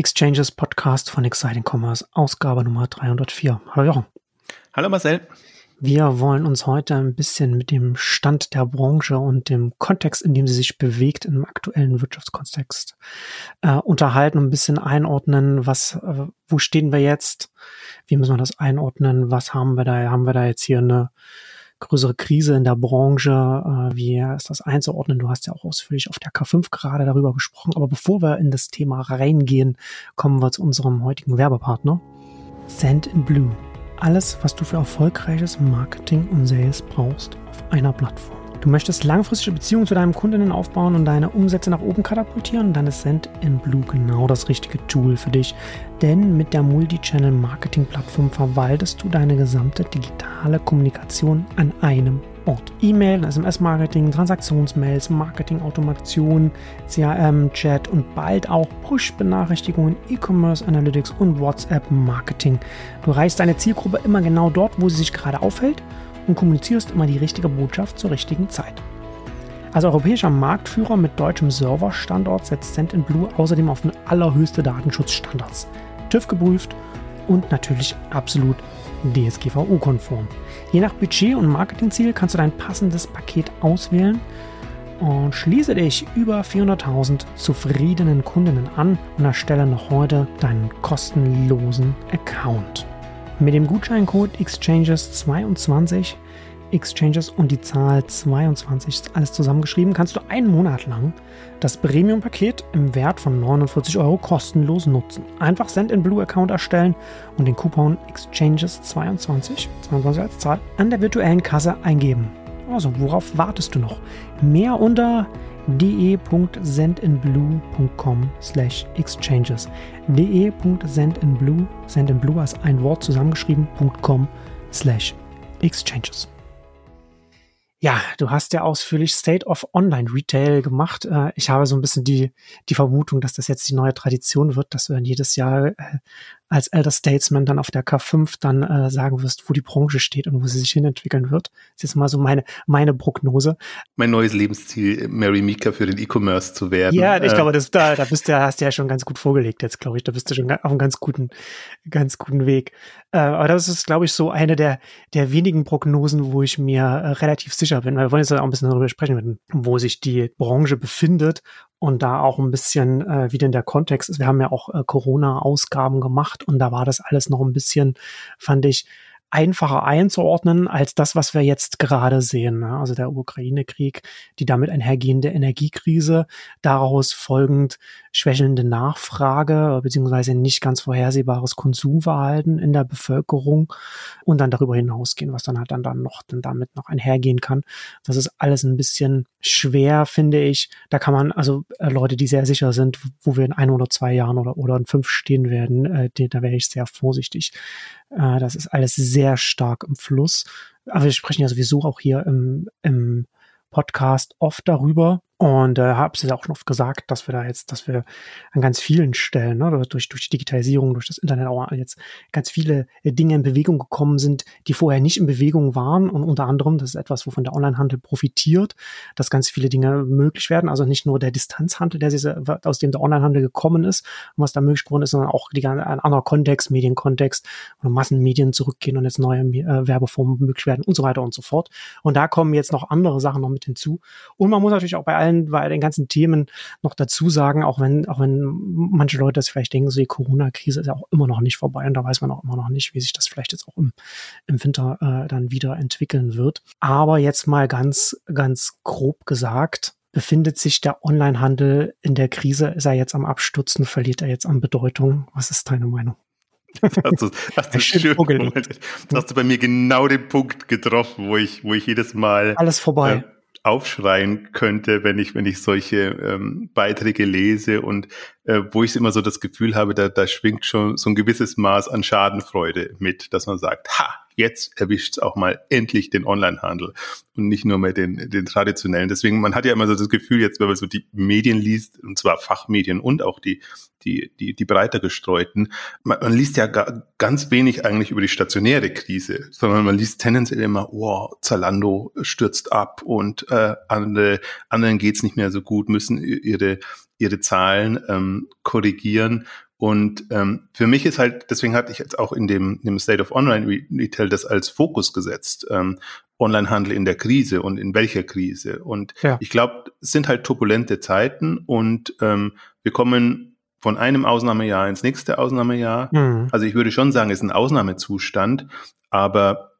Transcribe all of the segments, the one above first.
Exchanges Podcast von Exciting Commerce, Ausgabe Nummer 304. Hallo Jochen. Hallo Marcel. Wir wollen uns heute ein bisschen mit dem Stand der Branche und dem Kontext, in dem sie sich bewegt, im aktuellen Wirtschaftskontext äh, unterhalten und ein bisschen einordnen, was, äh, wo stehen wir jetzt, wie müssen wir das einordnen, was haben wir da, haben wir da jetzt hier eine größere Krise in der Branche, äh, wie ist das einzuordnen? Du hast ja auch ausführlich auf der K5 gerade darüber gesprochen, aber bevor wir in das Thema reingehen, kommen wir zu unserem heutigen Werbepartner, Send in Blue alles, was du für erfolgreiches Marketing und Sales brauchst, auf einer Plattform. Du möchtest langfristige Beziehungen zu deinem Kundinnen aufbauen und deine Umsätze nach oben katapultieren, dann ist Send in Blue genau das richtige Tool für dich. Denn mit der Multi-Channel-Marketing-Plattform verwaltest du deine gesamte digitale Kommunikation an einem Ort. E-Mail, SMS-Marketing, Transaktionsmails, Marketing-Automation, CRM, Chat und bald auch Push-Benachrichtigungen, E-Commerce Analytics und WhatsApp-Marketing. Du erreichst deine Zielgruppe immer genau dort, wo sie sich gerade aufhält und kommunizierst immer die richtige Botschaft zur richtigen Zeit. Als europäischer Marktführer mit deutschem Serverstandort setzt Send&Blue außerdem auf allerhöchste Datenschutzstandards. TÜV geprüft und natürlich absolut DSGVO-konform. Je nach Budget und Marketingziel kannst du dein passendes Paket auswählen und schließe dich über 400.000 zufriedenen Kundinnen an und erstelle noch heute deinen kostenlosen Account. Mit dem Gutscheincode Exchanges22 Exchanges und die Zahl 22 alles zusammengeschrieben, kannst du einen Monat lang das Premium-Paket im Wert von 49 Euro kostenlos nutzen. Einfach Send in Blue Account erstellen und den Coupon Exchanges22, 22 als Zahl, an der virtuellen Kasse eingeben. Also, worauf wartest du noch? Mehr unter de.sendinblue.com slash exchanges de.sendinblue, sendinblue als ein Wort zusammengeschrieben.com slash exchanges. Ja, du hast ja ausführlich State of Online Retail gemacht. Äh, ich habe so ein bisschen die, die Vermutung, dass das jetzt die neue Tradition wird, dass du dann jedes Jahr äh, als Elder Statesman dann auf der K5 dann äh, sagen wirst, wo die Branche steht und wo sie sich hinentwickeln wird. Das ist jetzt mal so meine, meine Prognose. Mein neues Lebensziel, Mary Mika für den E-Commerce zu werden. Ja, ich äh, glaube, das, da, da bist du, hast du ja schon ganz gut vorgelegt jetzt, glaube ich. Da bist du schon auf einem ganz guten, ganz guten Weg. Äh, aber das ist, glaube ich, so eine der, der wenigen Prognosen, wo ich mir äh, relativ sicher bin. Weil wir wollen jetzt auch ein bisschen darüber sprechen, wo sich die Branche befindet und da auch ein bisschen, äh, wie denn der Kontext ist. Wir haben ja auch äh, Corona-Ausgaben gemacht und da war das alles noch ein bisschen, fand ich, einfacher einzuordnen als das, was wir jetzt gerade sehen. Ne? Also der Ukraine-Krieg, die damit einhergehende Energiekrise, daraus folgend schwächelnde Nachfrage beziehungsweise nicht ganz vorhersehbares Konsumverhalten in der Bevölkerung und dann darüber hinausgehen, was dann halt dann, dann noch dann damit noch einhergehen kann. Das ist alles ein bisschen schwer, finde ich. Da kann man also äh, Leute, die sehr sicher sind, wo wir in ein oder zwei Jahren oder oder in fünf stehen werden, äh, die, da wäre ich sehr vorsichtig. Äh, das ist alles sehr stark im Fluss. Aber wir sprechen ja sowieso auch hier im, im Podcast oft darüber, und äh, habe es ja auch oft gesagt, dass wir da jetzt, dass wir an ganz vielen Stellen, ne, durch, durch die Digitalisierung, durch das Internet auch jetzt ganz viele äh, Dinge in Bewegung gekommen sind, die vorher nicht in Bewegung waren. Und unter anderem, das ist etwas, wovon der Onlinehandel profitiert, dass ganz viele Dinge möglich werden. Also nicht nur der Distanzhandel, der aus dem der Onlinehandel gekommen ist und was da möglich geworden ist, sondern auch die, ein anderer Kontext, Medienkontext oder Massenmedien zurückgehen und jetzt neue äh, Werbeformen möglich werden und so weiter und so fort. Und da kommen jetzt noch andere Sachen noch mit hinzu. Und man muss natürlich auch bei allen allen, bei den ganzen Themen noch dazu sagen, auch wenn, auch wenn manche Leute das vielleicht denken, so die Corona-Krise ist ja auch immer noch nicht vorbei und da weiß man auch immer noch nicht, wie sich das vielleicht jetzt auch im, im Winter äh, dann wieder entwickeln wird. Aber jetzt mal ganz, ganz grob gesagt, befindet sich der Onlinehandel in der Krise? Ist er jetzt am Abstürzen? Verliert er jetzt an Bedeutung? Was ist deine Meinung? Das du, hast du schön Moment, das hast du bei mir genau den Punkt getroffen, wo ich, wo ich jedes Mal alles vorbei. Äh, aufschreien könnte, wenn ich, wenn ich solche ähm, Beiträge lese und äh, wo ich immer so das Gefühl habe, da, da schwingt schon so ein gewisses Maß an Schadenfreude mit, dass man sagt, ha, jetzt erwischt es auch mal endlich den Onlinehandel und nicht nur mehr den, den traditionellen. Deswegen, man hat ja immer so das Gefühl, jetzt, wenn man so die Medien liest, und zwar Fachmedien und auch die, die, die, die breiter gestreuten, man, man liest ja ga, ganz wenig eigentlich über die stationäre Krise, sondern man liest tendenziell immer, wow, Zalando stürzt ab und äh, andere, anderen geht's nicht mehr so gut, müssen ihre, ihre Zahlen ähm, korrigieren Und ähm, für mich ist halt, deswegen hatte ich jetzt auch in dem, in dem State of Online Retail das als Fokus gesetzt. Ähm, Onlinehandel in der Krise und in welcher Krise. Und ja. ich glaube, es sind halt turbulente Zeiten und ähm, wir kommen von einem Ausnahmejahr ins nächste Ausnahmejahr. Mhm. Also ich würde schon sagen, es ist ein Ausnahmezustand, aber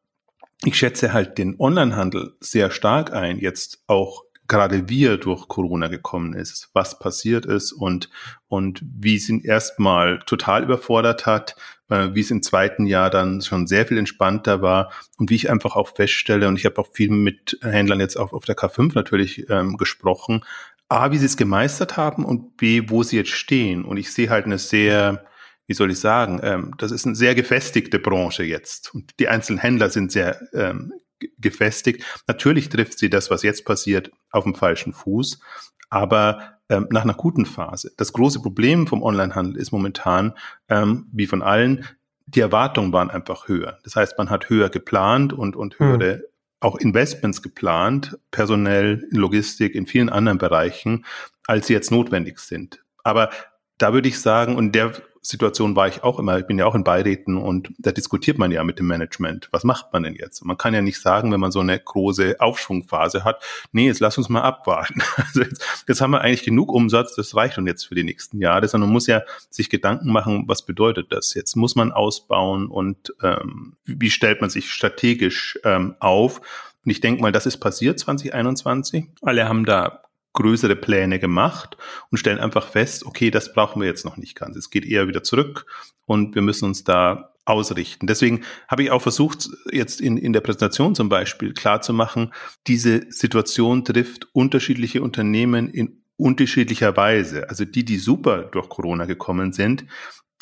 ich schätze halt den Onlinehandel sehr stark ein, jetzt auch gerade wie er durch Corona gekommen ist, was passiert ist und, und wie es ihn erstmal total überfordert hat, äh, wie es im zweiten Jahr dann schon sehr viel entspannter war und wie ich einfach auch feststelle, und ich habe auch viel mit Händlern jetzt auch auf der K5 natürlich ähm, gesprochen, A, wie sie es gemeistert haben und B, wo sie jetzt stehen. Und ich sehe halt eine sehr, wie soll ich sagen, ähm, das ist eine sehr gefestigte Branche jetzt. Und die einzelnen Händler sind sehr ähm, gefestigt. Natürlich trifft sie das, was jetzt passiert, auf dem falschen Fuß, aber ähm, nach einer guten Phase. Das große Problem vom Onlinehandel ist momentan, ähm, wie von allen, die Erwartungen waren einfach höher. Das heißt, man hat höher geplant und, und hm. höhere hm. auch Investments geplant, personell, in Logistik, in vielen anderen Bereichen, als sie jetzt notwendig sind. Aber da würde ich sagen, und der Situation war ich auch immer, ich bin ja auch in Beiräten und da diskutiert man ja mit dem Management. Was macht man denn jetzt? Man kann ja nicht sagen, wenn man so eine große Aufschwungphase hat, nee, jetzt lass uns mal abwarten. Also jetzt, jetzt haben wir eigentlich genug Umsatz, das reicht uns jetzt für die nächsten Jahre, sondern man muss ja sich Gedanken machen, was bedeutet das? Jetzt muss man ausbauen und ähm, wie stellt man sich strategisch ähm, auf? Und ich denke mal, das ist passiert 2021. Alle haben da größere Pläne gemacht und stellen einfach fest, okay, das brauchen wir jetzt noch nicht ganz. Es geht eher wieder zurück und wir müssen uns da ausrichten. Deswegen habe ich auch versucht, jetzt in, in der Präsentation zum Beispiel klarzumachen, diese Situation trifft unterschiedliche Unternehmen in unterschiedlicher Weise. Also die, die super durch Corona gekommen sind,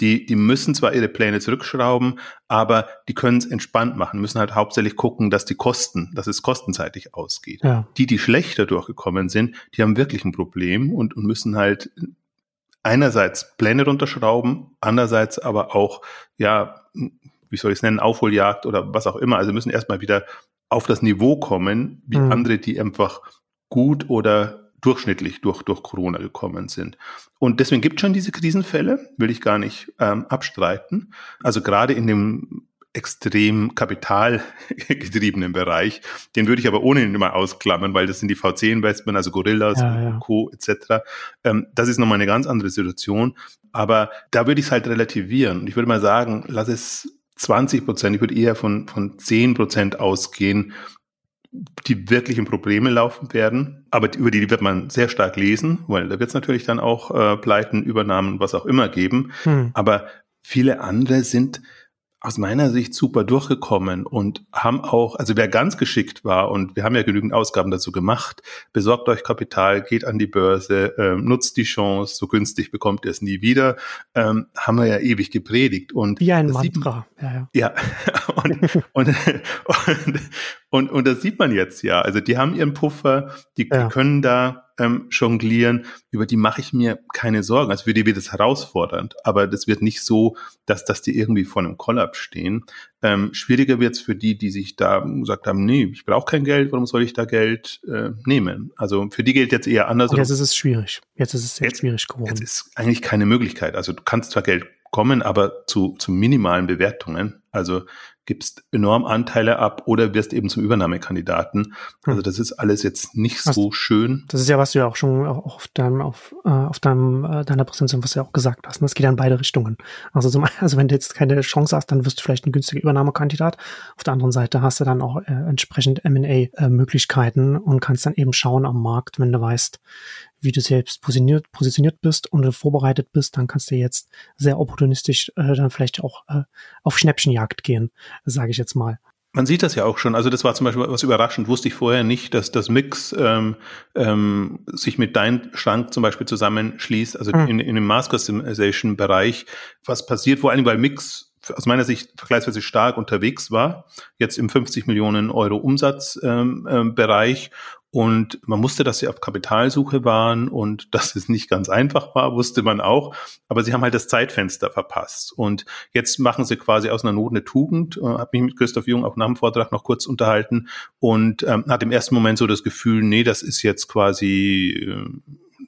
die, die müssen zwar ihre Pläne zurückschrauben, aber die können es entspannt machen, müssen halt hauptsächlich gucken, dass die Kosten, dass es kostenseitig ausgeht. Ja. Die, die schlechter durchgekommen sind, die haben wirklich ein Problem und, und müssen halt einerseits Pläne runterschrauben, andererseits aber auch, ja, wie soll ich es nennen, Aufholjagd oder was auch immer. Also müssen erstmal wieder auf das Niveau kommen, wie mhm. andere, die einfach gut oder durchschnittlich durch, durch Corona gekommen sind. Und deswegen gibt es schon diese Krisenfälle, will ich gar nicht ähm, abstreiten. Also gerade in dem extrem kapitalgetriebenen Bereich, den würde ich aber ohnehin immer ausklammern, weil das sind die VC-Investment, also Gorillas ja, ja. Co. etc. Ähm, das ist nochmal eine ganz andere Situation. Aber da würde ich es halt relativieren. Und ich würde mal sagen, lass es 20 Prozent, ich würde eher von, von 10 Prozent ausgehen, die wirklichen Probleme laufen werden, aber über die wird man sehr stark lesen, weil da wird es natürlich dann auch äh, Pleiten, Übernahmen, was auch immer geben. Hm. Aber viele andere sind aus meiner Sicht super durchgekommen und haben auch, also wer ganz geschickt war, und wir haben ja genügend Ausgaben dazu gemacht, besorgt euch Kapital, geht an die Börse, ähm, nutzt die Chance, so günstig bekommt ihr es nie wieder, ähm, haben wir ja ewig gepredigt. Und Wie ein Mantra. Sieht, ja, ja. ja. und, und, und, und, und das sieht man jetzt ja. Also die haben ihren Puffer, die, ja. die können da ähm, jonglieren, über die mache ich mir keine Sorgen. Also für die wird es herausfordernd, aber das wird nicht so, dass, dass die irgendwie vor einem Kollaps stehen. Ähm, schwieriger wird es für die, die sich da gesagt haben, nee, ich brauche kein Geld, warum soll ich da Geld äh, nehmen? Also für die gilt jetzt eher anders. Und jetzt ist es schwierig. Jetzt ist es sehr jetzt, schwierig geworden. Jetzt ist eigentlich keine Möglichkeit. Also du kannst zwar Geld kommen, aber zu, zu minimalen Bewertungen. Also gibst enorm Anteile ab oder wirst eben zum Übernahmekandidaten. Hm. Also das ist alles jetzt nicht was, so schön. Das ist ja, was du ja auch schon auf deinem, auf, äh, auf deinem, äh, deiner Präsentation, was du ja auch gesagt hast. Ne? Das geht ja in beide Richtungen. Also, zum, also wenn du jetzt keine Chance hast, dann wirst du vielleicht ein günstiger Übernahmekandidat. Auf der anderen Seite hast du dann auch äh, entsprechend M&A-Möglichkeiten äh, und kannst dann eben schauen am Markt, wenn du weißt, wie du selbst positioniert, positioniert bist und vorbereitet bist, dann kannst du jetzt sehr opportunistisch äh, dann vielleicht auch äh, auf Schnäppchenjagd gehen, sage ich jetzt mal. Man sieht das ja auch schon. Also das war zum Beispiel was überraschend. Wusste ich vorher nicht, dass das Mix ähm, ähm, sich mit deinem Schrank zum Beispiel zusammenschließt. Also hm. in, in dem Mass Customization Bereich, was passiert, vor allem weil Mix aus meiner Sicht vergleichsweise stark unterwegs war, jetzt im 50 Millionen Euro Umsatzbereich ähm, ähm, und man wusste, dass sie auf Kapitalsuche waren und dass es nicht ganz einfach war, wusste man auch. Aber sie haben halt das Zeitfenster verpasst. Und jetzt machen sie quasi aus einer Not eine Tugend. Äh, habe mich mit Christoph Jung auch nach dem Vortrag noch kurz unterhalten und ähm, hat im ersten Moment so das Gefühl, nee, das ist jetzt quasi äh,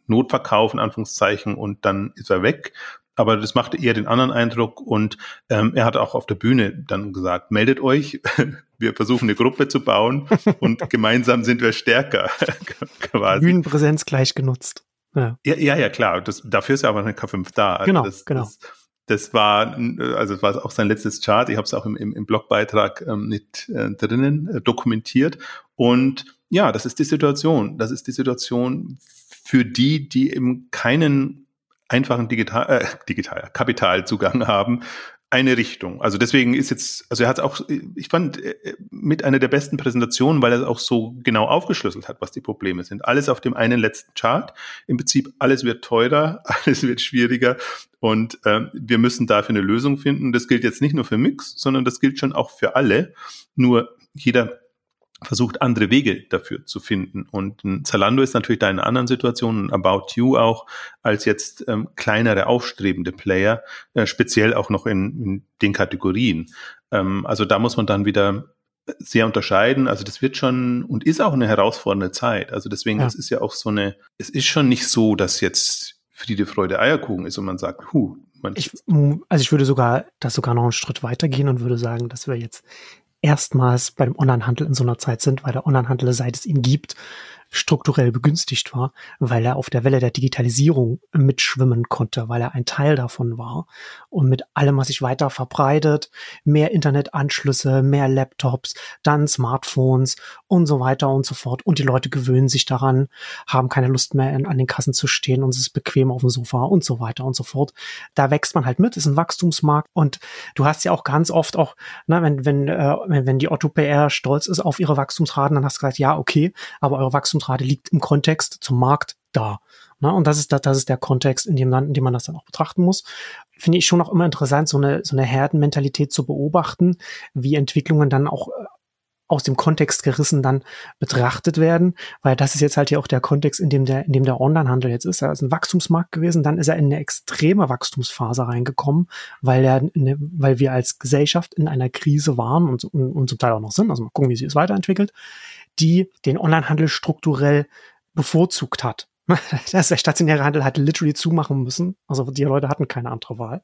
Notverkauf in Anführungszeichen und dann ist er weg. Aber das machte eher den anderen Eindruck und ähm, er hat auch auf der Bühne dann gesagt, meldet euch, wir versuchen eine Gruppe zu bauen und gemeinsam sind wir stärker. quasi. Bühnenpräsenz gleich genutzt. Ja, ja, ja, ja klar. Das, dafür ist ja aber eine K5 da. Also genau, das, genau. Das, das war, also es war auch sein letztes Chart. Ich habe es auch im, im, im Blogbeitrag ähm, mit äh, drinnen äh, dokumentiert. Und ja, das ist die Situation. Das ist die Situation für die, die eben keinen einfachen Digital, äh, Digital Kapitalzugang haben, eine Richtung. Also deswegen ist jetzt, also er hat auch, ich fand äh, mit einer der besten Präsentationen, weil er auch so genau aufgeschlüsselt hat, was die Probleme sind. Alles auf dem einen letzten Chart. Im Prinzip alles wird teurer, alles wird schwieriger und äh, wir müssen dafür eine Lösung finden. Das gilt jetzt nicht nur für Mix, sondern das gilt schon auch für alle. Nur jeder versucht, andere Wege dafür zu finden. Und Zalando ist natürlich da in einer anderen Situation, ein About You auch, als jetzt ähm, kleinere aufstrebende Player, äh, speziell auch noch in, in den Kategorien. Ähm, also da muss man dann wieder sehr unterscheiden. Also das wird schon und ist auch eine herausfordernde Zeit. Also deswegen, ja. es ist ja auch so eine, es ist schon nicht so, dass jetzt Friede, Freude, Eierkuchen ist und man sagt, hu, man ich, also ich würde sogar das sogar noch einen Schritt weitergehen und würde sagen, dass wir jetzt erstmals beim Onlinehandel in so einer Zeit sind, weil der Onlinehandel, seit es ihn gibt, strukturell begünstigt war, weil er auf der Welle der Digitalisierung mitschwimmen konnte, weil er ein Teil davon war. Und mit allem, was sich weiter verbreitet, mehr Internetanschlüsse, mehr Laptops, dann Smartphones und so weiter und so fort. Und die Leute gewöhnen sich daran, haben keine Lust mehr an den Kassen zu stehen und es ist bequem auf dem Sofa und so weiter und so fort. Da wächst man halt mit, ist ein Wachstumsmarkt und du hast ja auch ganz oft auch, na, wenn, wenn, äh, wenn die Otto PR stolz ist auf ihre Wachstumsraten, dann hast du gesagt, ja, okay, aber eure Wachstumsraten Wachstumsrate liegt im Kontext zum Markt da. Na, und das ist, das ist der Kontext, in dem, in dem man das dann auch betrachten muss. Finde ich schon auch immer interessant, so eine, so eine Herdenmentalität zu beobachten, wie Entwicklungen dann auch äh, aus dem Kontext gerissen dann betrachtet werden, weil das ist jetzt halt hier auch der Kontext, in dem der, in dem der Onlinehandel jetzt ist. Er ist ein Wachstumsmarkt gewesen, dann ist er in eine extreme Wachstumsphase reingekommen, weil er, eine, weil wir als Gesellschaft in einer Krise waren und, und, und zum Teil auch noch sind. Also mal gucken, wie sich es weiterentwickelt die den Onlinehandel strukturell bevorzugt hat. Das, der stationäre Handel hat literally zumachen müssen. Also die Leute hatten keine andere Wahl.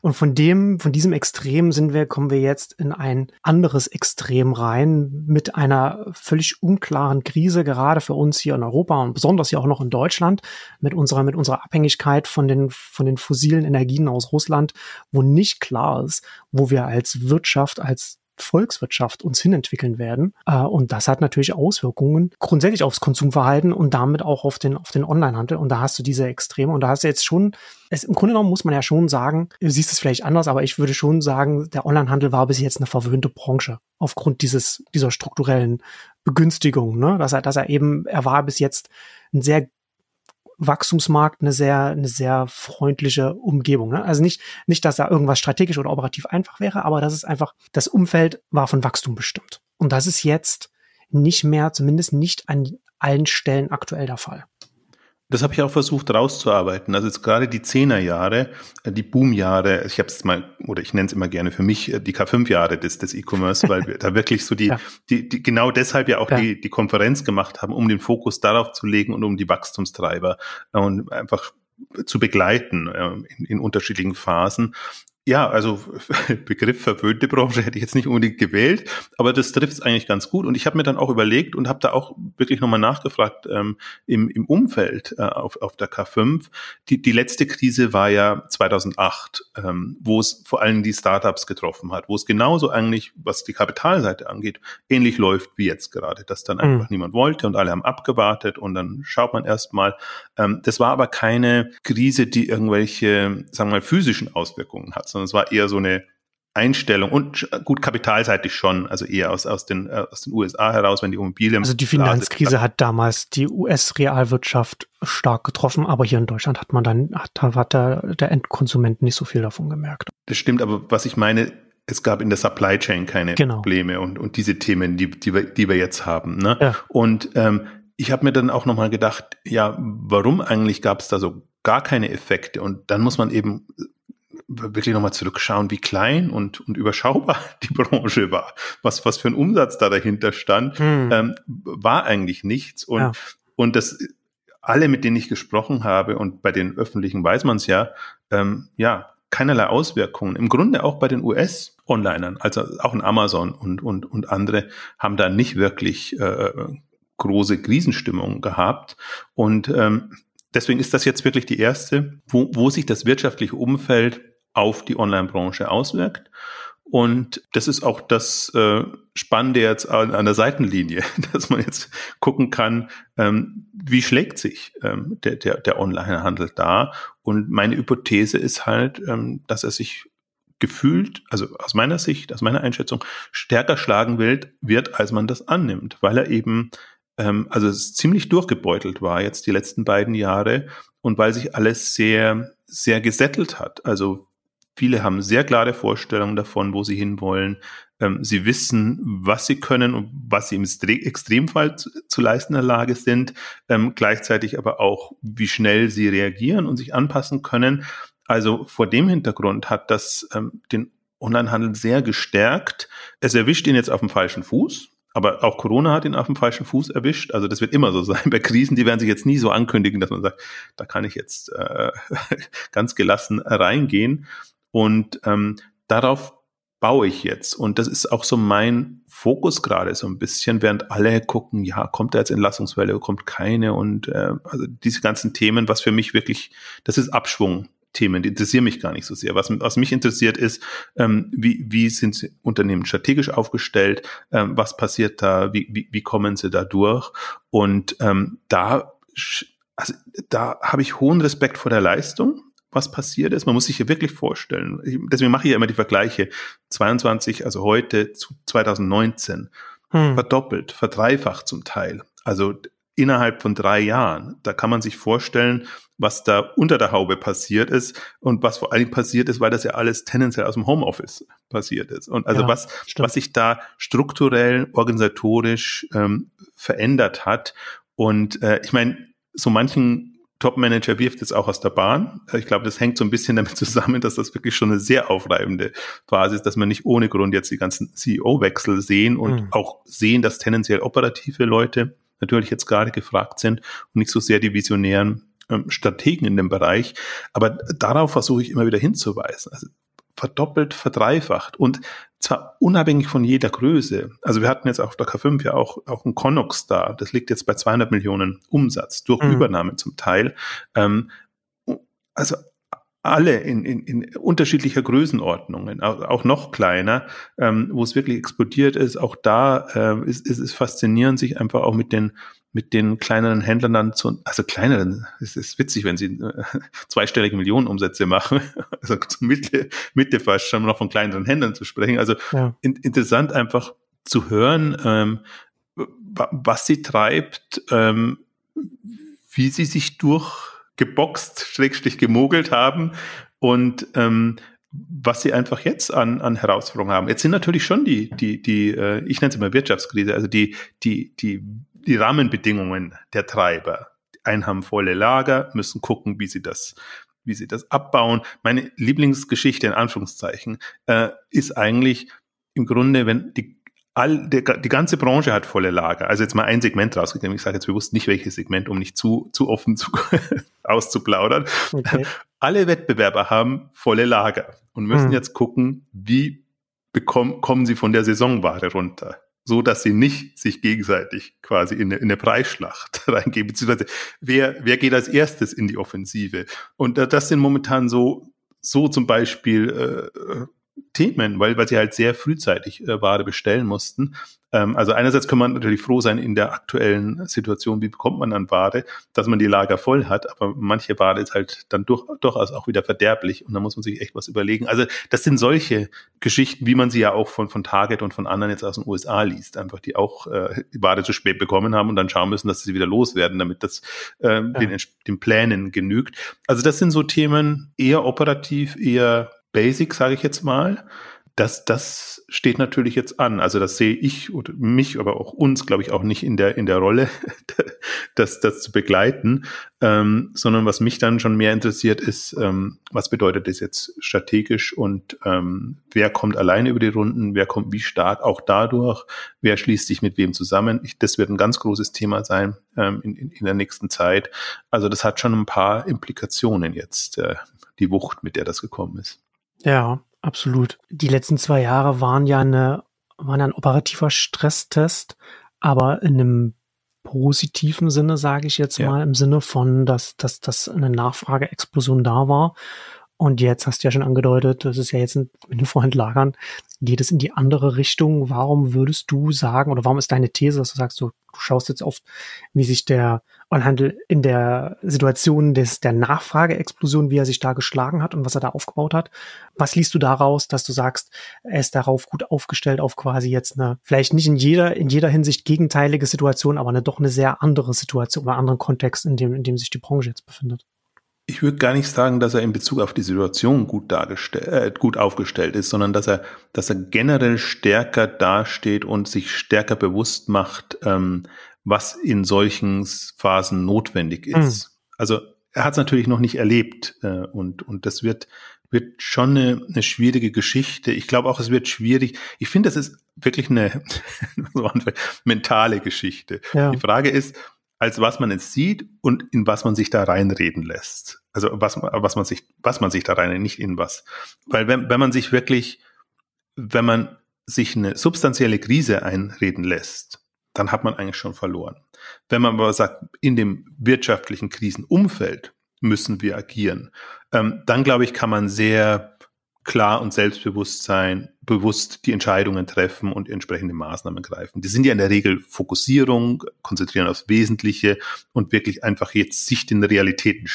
Und von dem, von diesem Extrem sind wir, kommen wir jetzt in ein anderes Extrem rein mit einer völlig unklaren Krise, gerade für uns hier in Europa und besonders hier auch noch in Deutschland mit unserer, mit unserer Abhängigkeit von den, von den fossilen Energien aus Russland, wo nicht klar ist, wo wir als Wirtschaft, als Volkswirtschaft uns hinentwickeln werden. Äh, und das hat natürlich Auswirkungen grundsätzlich aufs Konsumverhalten und damit auch auf den, auf den Onlinehandel. Und da hast du diese Extreme. Und da hast du jetzt schon, es, im Grunde genommen muss man ja schon sagen, du siehst es vielleicht anders, aber ich würde schon sagen, der Onlinehandel war bis jetzt eine verwöhnte Branche aufgrund dieses, dieser strukturellen Begünstigung, ne? dass er, dass er eben, er war bis jetzt ein sehr Wachstumsmarkt eine sehr, eine sehr freundliche Umgebung. Ne? Also nicht, nicht, dass da irgendwas strategisch oder operativ einfach wäre, aber das ist einfach, das Umfeld war von Wachstum bestimmt. Und das ist jetzt nicht mehr, zumindest nicht an allen Stellen aktuell der Fall. Das habe ich auch versucht rauszuarbeiten. Also jetzt gerade die Zehnerjahre, äh, die Boomjahre, ich habe es mal, oder ich nenne es immer gerne für mich äh, die K5-Jahre des, des E-Commerce, weil wir da wirklich so die, ja. die, die, genau deshalb ja auch ja. die, die Konferenz gemacht haben, um den Fokus darauf zu legen und um die Wachstumstreiber äh, und einfach zu begleiten in, in unterschiedlichen Phasen. Ja, also Begriff verwöhnte Branche hätte ich jetzt nicht unbedingt gewählt, aber das trifft es eigentlich ganz gut. Und ich habe mir dann auch überlegt und habe da auch wirklich nochmal nachgefragt ähm, im, im Umfeld äh, auf, auf der K5. Die, die letzte Krise war ja 2008, ähm, wo es vor allem die Startups getroffen hat, wo es genauso eigentlich, was die Kapitalseite angeht, ähnlich läuft wie jetzt gerade, dass dann einfach mhm. niemand wollte und alle haben abgewartet und dann schaut man erstmal. Ähm, das war aber keine Krise, die irgendwelche, sagen wir mal, physischen Auswirkungen hat sondern es war eher so eine Einstellung und gut kapitalseitig schon, also eher aus, aus, den, äh, aus den USA heraus, wenn die Immobilien. Also die Finanzkrise hat damals die US-Realwirtschaft stark getroffen, aber hier in Deutschland hat man dann, hat, hat der, der Endkonsument nicht so viel davon gemerkt. Das stimmt, aber was ich meine, es gab in der Supply Chain keine genau. Probleme und, und diese Themen, die, die, wir, die wir jetzt haben. Ne? Ja. Und ähm, ich habe mir dann auch nochmal gedacht, ja, warum eigentlich gab es da so gar keine Effekte? Und dann muss man eben wirklich nochmal zurückschauen, wie klein und, und überschaubar die Branche war. Was, was für ein Umsatz da dahinter stand, hm. ähm, war eigentlich nichts. Und, ja. und das alle, mit denen ich gesprochen habe, und bei den öffentlichen weiß man es ja, ähm, ja, keinerlei Auswirkungen. Im Grunde auch bei den US-Onlinern, also auch in Amazon und, und, und andere, haben da nicht wirklich äh, große Krisenstimmung gehabt. Und ähm, deswegen ist das jetzt wirklich die erste, wo, wo sich das wirtschaftliche Umfeld auf die Online-Branche auswirkt. Und das ist auch das äh, Spannende jetzt an, an, der Seitenlinie, dass man jetzt gucken kann, ähm, wie schlägt sich ähm, der, der, der Online-Handel da. Und meine Hypothese ist halt, ähm, dass er sich gefühlt, also aus meiner Sicht, aus meiner Einschätzung, stärker schlagen wird, wird als man das annimmt, weil er eben ähm, also es ziemlich durchgebeutelt war jetzt die letzten beiden Jahre und weil sich alles sehr, sehr gesettelt hat. Also viele haben sehr klare Vorstellungen davon, wo sie hinwollen. Ähm, sie wissen, was sie können und was sie im Extremfall zu, leisten in der Lage sind, ähm, gleichzeitig aber auch, wie schnell sie reagieren und sich anpassen können. Also vor dem Hintergrund hat das ähm, den Onlinehandel sehr gestärkt. Es erwischt ihn jetzt auf dem falschen Fuß. Aber auch Corona hat ihn auf dem falschen Fuß erwischt. Also das wird immer so sein. Bei Krisen, die werden sich jetzt nie so ankündigen, dass man sagt, da kann ich jetzt äh, ganz gelassen reingehen. Und ähm, darauf baue ich jetzt. Und das ist auch so mein Fokus gerade so ein bisschen, während alle gucken, ja, kommt da jetzt Entlassungswelle, kommt keine. Und äh, also diese ganzen Themen, was für mich wirklich, das ist Abschwung. Themen, die interessieren mich gar nicht so sehr. Was, was mich interessiert ist, ähm, wie, wie sind Unternehmen strategisch aufgestellt, ähm, was passiert da, wie, wie, wie kommen sie da durch? Und ähm, da, also, da habe ich hohen Respekt vor der Leistung was passiert ist. Man muss sich hier wirklich vorstellen. Deswegen mache ich ja immer die Vergleiche. 22, also heute zu 2019. Hm. Verdoppelt, verdreifacht zum Teil. Also innerhalb von drei Jahren. Da kann man sich vorstellen, was da unter der Haube passiert ist und was vor allem passiert ist, weil das ja alles tendenziell aus dem Homeoffice passiert ist. Und also ja, was, was sich da strukturell, organisatorisch ähm, verändert hat. Und äh, ich meine, so manchen Top-Manager wirft jetzt auch aus der Bahn. Ich glaube, das hängt so ein bisschen damit zusammen, dass das wirklich schon eine sehr aufreibende Phase ist, dass man nicht ohne Grund jetzt die ganzen CEO-Wechsel sehen und mhm. auch sehen, dass tendenziell operative Leute natürlich jetzt gerade gefragt sind und nicht so sehr die visionären ähm, Strategen in dem Bereich. Aber darauf versuche ich immer wieder hinzuweisen. Also verdoppelt, verdreifacht und zwar unabhängig von jeder Größe. Also wir hatten jetzt auf der K5 ja auch, auch ein Connox da. Das liegt jetzt bei 200 Millionen Umsatz durch mhm. Übernahme zum Teil. Ähm, also alle in, in, in unterschiedlicher Größenordnungen, auch, auch noch kleiner, ähm, wo es wirklich explodiert ist. Auch da äh, ist, ist es faszinierend, sich einfach auch mit den mit den kleineren Händlern dann zu, also kleineren, es ist witzig, wenn sie äh, zweistellige Millionenumsätze machen, also zur Mitte, Mitte fast schon noch von kleineren Händlern zu sprechen. Also ja. in, interessant einfach zu hören, ähm, was sie treibt, ähm, wie sie sich durchgeboxt, schrägstrich gemogelt haben und ähm, was sie einfach jetzt an, an Herausforderungen haben. Jetzt sind natürlich schon die, die, die, äh, ich nenne es immer Wirtschaftskrise, also die, die, die die Rahmenbedingungen der Treiber. Einen haben volle Lager, müssen gucken, wie sie das wie sie das abbauen. Meine Lieblingsgeschichte in Anführungszeichen äh, ist eigentlich im Grunde, wenn die all, die, die ganze Branche hat volle Lager. Also jetzt mal ein Segment rausgegeben. Ich sage jetzt bewusst nicht welches Segment, um nicht zu, zu offen zu, auszuplaudern. Okay. Alle Wettbewerber haben volle Lager und müssen hm. jetzt gucken, wie bekommen, kommen sie von der Saisonware runter so dass sie nicht sich gegenseitig quasi in eine, in eine Preisschlacht reingehen, beziehungsweise wer, wer geht als erstes in die Offensive? Und das sind momentan so, so zum Beispiel äh, Themen, weil, weil sie halt sehr frühzeitig äh, Ware bestellen mussten. Ähm, also einerseits kann man natürlich froh sein in der aktuellen Situation, wie bekommt man dann Ware, dass man die Lager voll hat, aber manche Ware ist halt dann durch, durchaus auch wieder verderblich und da muss man sich echt was überlegen. Also das sind solche Geschichten, wie man sie ja auch von, von Target und von anderen jetzt aus den USA liest, einfach die auch äh, die Ware zu spät bekommen haben und dann schauen müssen, dass sie wieder loswerden, damit das äh, ja. den, den Plänen genügt. Also das sind so Themen eher operativ, eher basic, sage ich jetzt mal. das, das steht natürlich jetzt an. Also das sehe ich oder mich, aber auch uns, glaube ich, auch nicht in der, in der Rolle, das, das zu begleiten, ähm, sondern was mich dann schon mehr interessiert ist, ähm, was bedeutet das jetzt strategisch und ähm, wer kommt alleine über die Runden, wer kommt wie stark auch dadurch, wer schließt sich mit wem zusammen. Ich, das wird ein ganz großes Thema sein ähm, in, in, in der nächsten Zeit. Also das hat schon ein paar Implikationen jetzt, äh, die Wucht, mit der das gekommen ist. Ja, absolut. Die letzten zwei Jahre waren ja eine, waren ein operativer Stresstest, aber in einem positiven Sinne, sage ich jetzt ja. mal, im Sinne von, dass, dass, dass eine Nachfrageexplosion da war. Und jetzt hast du ja schon angedeutet, das ist ja jetzt in den Vorhand geht es in die andere Richtung. Warum würdest du sagen, oder warum ist deine These, dass du sagst, du, du schaust jetzt oft, wie sich der Onlinehandel in der Situation des, der Nachfrageexplosion, wie er sich da geschlagen hat und was er da aufgebaut hat. Was liest du daraus, dass du sagst, er ist darauf gut aufgestellt, auf quasi jetzt eine, vielleicht nicht in jeder, in jeder Hinsicht gegenteilige Situation, aber eine doch eine sehr andere Situation oder anderen Kontext, in dem, in dem sich die Branche jetzt befindet? Ich würde gar nicht sagen, dass er in Bezug auf die Situation gut dargestellt, äh, gut aufgestellt ist, sondern dass er, dass er generell stärker dasteht und sich stärker bewusst macht, ähm, was in solchen Phasen notwendig ist. Mhm. Also er hat es natürlich noch nicht erlebt äh, und, und das wird, wird schon eine, eine schwierige Geschichte. Ich glaube auch, es wird schwierig. Ich finde, das ist wirklich eine mentale Geschichte. Ja. Die Frage ist, als was man es sieht und in was man sich da reinreden lässt. Also was, was man sich, was man sich da rein, nicht in was. Weil wenn, wenn man sich wirklich, wenn man sich eine substanzielle Krise einreden lässt, dann hat man eigentlich schon verloren. Wenn man aber sagt, in dem wirtschaftlichen Krisenumfeld müssen wir agieren, ähm, dann glaube ich, kann man sehr klar und selbstbewusst sein, bewusst die Entscheidungen treffen und entsprechende Maßnahmen greifen. Die sind ja in der Regel Fokussierung, konzentrieren aufs Wesentliche und wirklich einfach jetzt sich den Realitäten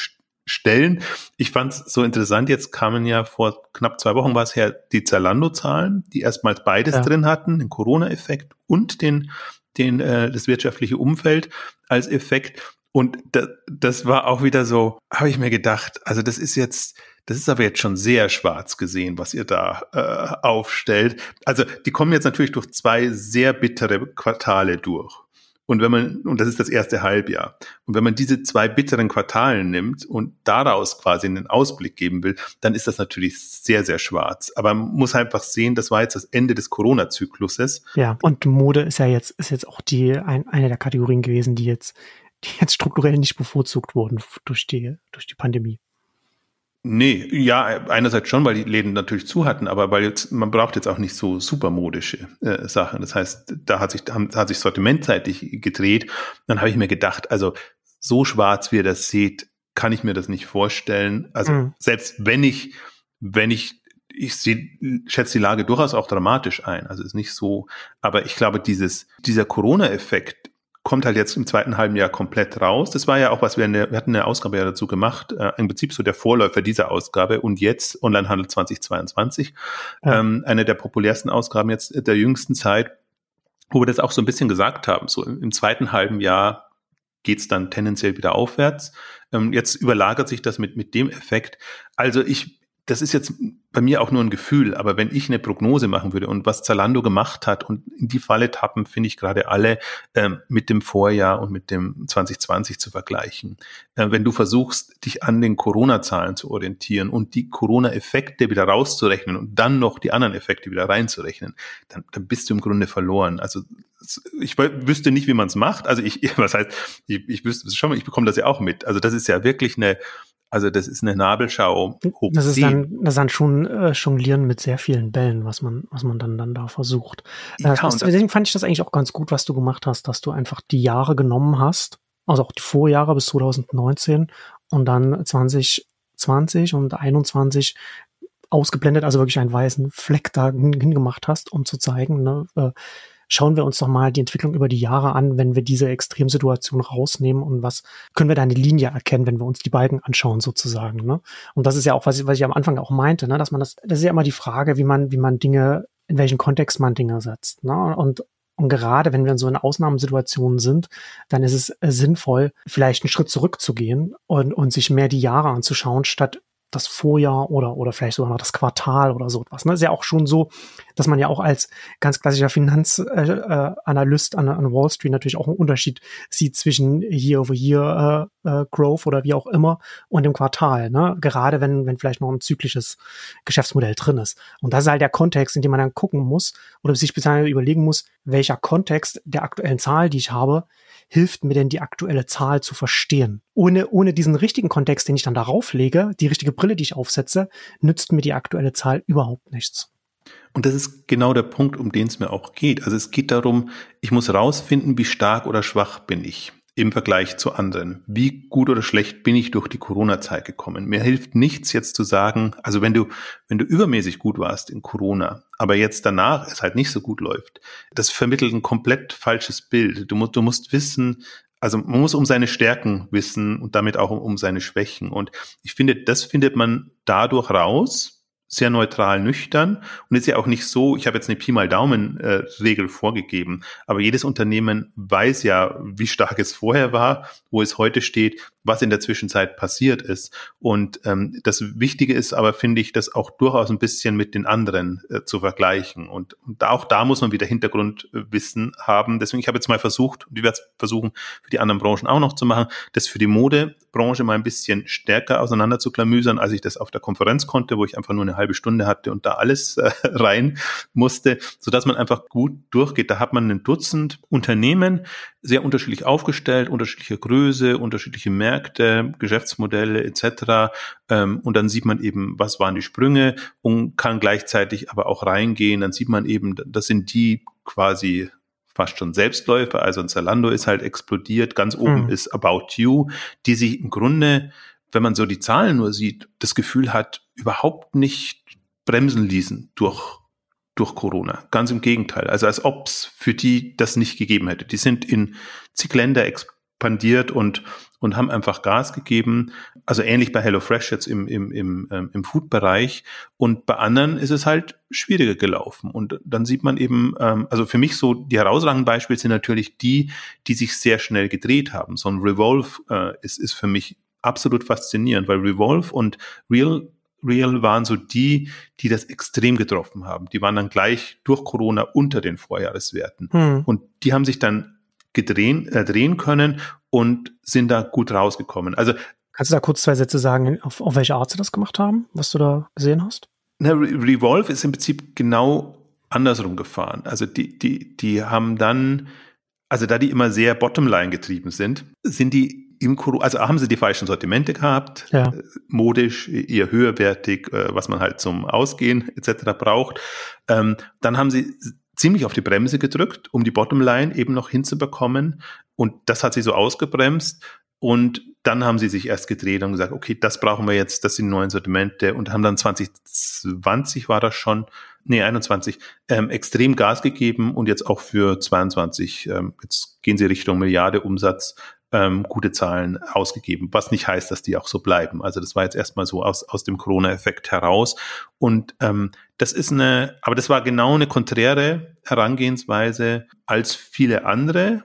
stellen. Ich fand es so interessant, jetzt kamen ja vor knapp zwei Wochen war es her die Zalando-Zahlen, die erstmals beides ja. drin hatten, den Corona-Effekt und den den, äh, das wirtschaftliche Umfeld als Effekt. Und da, das war auch wieder so, habe ich mir gedacht, also das ist jetzt, das ist aber jetzt schon sehr schwarz gesehen, was ihr da äh, aufstellt. Also die kommen jetzt natürlich durch zwei sehr bittere Quartale durch. Und wenn man, und das ist das erste Halbjahr, und wenn man diese zwei bitteren Quartalen nimmt und daraus quasi einen Ausblick geben will, dann ist das natürlich sehr, sehr schwarz. Aber man muss einfach sehen, das war jetzt das Ende des Corona-Zykluses. Ja, und Mode ist ja jetzt, ist jetzt auch die, ein, eine der Kategorien gewesen, die jetzt, die jetzt strukturell nicht bevorzugt wurden durch die, durch die Pandemie. Nee, ja, einerseits schon, weil die Läden natürlich zu hatten, aber weil jetzt, man braucht jetzt auch nicht so supermodische äh, Sachen. Das heißt, da hat sich, da hat sich sortimentseitig gedreht. Dann habe ich mir gedacht, also so schwarz wie ihr das seht, kann ich mir das nicht vorstellen. Also mhm. selbst wenn ich, wenn ich ich schätze die Lage durchaus auch dramatisch ein. Also ist nicht so, aber ich glaube, dieses, dieser Corona-Effekt kommt halt jetzt im zweiten halben Jahr komplett raus. Das war ja auch, was wir, in der, wir hatten eine Ausgabe ja dazu gemacht, äh, im Prinzip so der Vorläufer dieser Ausgabe und jetzt Onlinehandel 2022, ja. ähm, eine der populärsten Ausgaben jetzt der jüngsten Zeit, wo wir das auch so ein bisschen gesagt haben. So im, im zweiten halben Jahr geht's dann tendenziell wieder aufwärts. Ähm, jetzt überlagert sich das mit, mit dem Effekt. Also ich das ist jetzt bei mir auch nur ein Gefühl, aber wenn ich eine Prognose machen würde und was Zalando gemacht hat und in die Falle tappen, finde ich gerade alle ähm, mit dem Vorjahr und mit dem 2020 zu vergleichen. Äh, wenn du versuchst, dich an den Corona-Zahlen zu orientieren und die Corona-Effekte wieder rauszurechnen und dann noch die anderen Effekte wieder reinzurechnen, dann, dann bist du im Grunde verloren. Also ich wüsste nicht, wie man es macht. Also ich, was heißt, ich, ich wüsste schon, ich bekomme das ja auch mit. Also das ist ja wirklich eine also das ist eine Nabelschau hoch Das ist dann, das ist dann schon äh, Jonglieren mit sehr vielen Bällen, was man, was man dann, dann da versucht. Ja, äh, was, deswegen fand ich das eigentlich auch ganz gut, was du gemacht hast, dass du einfach die Jahre genommen hast, also auch die Vorjahre bis 2019 und dann 2020 und 21 ausgeblendet, also wirklich einen weißen Fleck da hingemacht hast, um zu zeigen, ne, äh, schauen wir uns doch mal die Entwicklung über die Jahre an, wenn wir diese Extremsituation rausnehmen und was können wir da eine Linie erkennen, wenn wir uns die Balken anschauen sozusagen. Ne? Und das ist ja auch, was ich, was ich am Anfang auch meinte, ne? dass man das, das ist ja immer die Frage, wie man, wie man Dinge, in welchen Kontext man Dinge setzt. Ne? Und und gerade wenn wir in so einer Ausnahmesituation sind, dann ist es sinnvoll, vielleicht einen Schritt zurückzugehen und, und sich mehr die Jahre anzuschauen, statt das Vorjahr oder, oder vielleicht sogar noch das Quartal oder so etwas. Ne? Ist ja auch schon so, dass man ja auch als ganz klassischer Finanzanalyst äh, an, an Wall Street natürlich auch einen Unterschied sieht zwischen Year over Year äh, äh, Growth oder wie auch immer und dem Quartal. Ne? Gerade wenn, wenn vielleicht noch ein zyklisches Geschäftsmodell drin ist. Und das ist halt der Kontext, in dem man dann gucken muss oder sich bisher überlegen muss, welcher Kontext der aktuellen Zahl, die ich habe, hilft mir denn die aktuelle Zahl zu verstehen? Ohne, ohne diesen richtigen Kontext, den ich dann darauf lege, die richtige Brille, die ich aufsetze, nützt mir die aktuelle Zahl überhaupt nichts. Und das ist genau der Punkt, um den es mir auch geht. Also es geht darum, ich muss rausfinden, wie stark oder schwach bin ich im Vergleich zu anderen. Wie gut oder schlecht bin ich durch die Corona-Zeit gekommen? Mir hilft nichts jetzt zu sagen, also wenn du, wenn du übermäßig gut warst in Corona, aber jetzt danach es halt nicht so gut läuft, das vermittelt ein komplett falsches Bild. Du du musst wissen, also man muss um seine Stärken wissen und damit auch um, seine Schwächen. Und ich finde, das findet man dadurch raus, sehr neutral, nüchtern und ist ja auch nicht so, ich habe jetzt eine Pi mal Daumen äh, vorgegeben, aber jedes Unternehmen weiß ja, wie stark es vorher war, wo es heute steht, was in der Zwischenzeit passiert ist. Und ähm, das Wichtige ist aber, finde ich, das auch durchaus ein bisschen mit den anderen äh, zu vergleichen. Und, und auch da muss man wieder Hintergrundwissen haben. Deswegen, ich habe jetzt mal versucht, und ich werde es versuchen, für die anderen Branchen auch noch zu machen, das für die Modebranche mal ein bisschen stärker auseinander zu klamüsern, als ich das auf der Konferenz konnte, wo ich einfach nur eine halbe Stunde hatte und da alles äh, rein musste, sodass man einfach gut durchgeht. Da hat man ein Dutzend Unternehmen, sehr unterschiedlich aufgestellt, unterschiedliche Größe, unterschiedliche Märkte, Geschäftsmodelle etc. Ähm, und dann sieht man eben, was waren die Sprünge und kann gleichzeitig aber auch reingehen. Dann sieht man eben, das sind die quasi fast schon Selbstläufer. Also ein Zalando ist halt explodiert. Ganz oben mhm. ist About You, die sich im Grunde, wenn man so die Zahlen nur sieht, das Gefühl hat, überhaupt nicht bremsen ließen durch durch Corona. Ganz im Gegenteil. Also als ob es für die das nicht gegeben hätte. Die sind in zig Länder expandiert und, und haben einfach Gas gegeben. Also ähnlich bei HelloFresh jetzt im, im, im, ähm, im Food-Bereich. Und bei anderen ist es halt schwieriger gelaufen. Und dann sieht man eben, ähm, also für mich so die herausragenden Beispiele sind natürlich die, die sich sehr schnell gedreht haben. So ein Revolve äh, ist, ist für mich absolut faszinierend, weil Revolve und Real Real waren so die, die das extrem getroffen haben. Die waren dann gleich durch Corona unter den Vorjahreswerten. Hm. Und die haben sich dann gedrehen, äh, drehen können und sind da gut rausgekommen. Also Kannst du da kurz zwei Sätze sagen, auf, auf welche Art sie das gemacht haben, was du da gesehen hast? Na, Re Revolve ist im Prinzip genau andersrum gefahren. Also die, die, die haben dann, also da die immer sehr Bottomline getrieben sind, sind die im Corona, also haben sie die falschen Sortimente gehabt, ja. Äh, modisch, eher höherwertig, äh, was man halt zum Ausgehen etc. braucht. Ähm, dann haben sie ziemlich auf die Bremse gedrückt, um die Bottomline eben noch hinzubekommen. Und das hat sie so ausgebremst. Und dann haben sie sich erst gedreht und gesagt, okay, das brauchen wir jetzt, das sind neuen Sortimente und haben dann 2020 war das schon, nee, 21, ähm, extrem Gas gegeben und jetzt auch für 22, ähm, jetzt gehen sie Richtung Milliarde Umsatz, ähm, gute Zahlen ausgegeben, was nicht heißt, dass die auch so bleiben. Also das war jetzt erstmal so aus, aus dem Corona-Effekt heraus. Und ähm, das ist eine, aber das war genau eine konträre Herangehensweise als viele andere.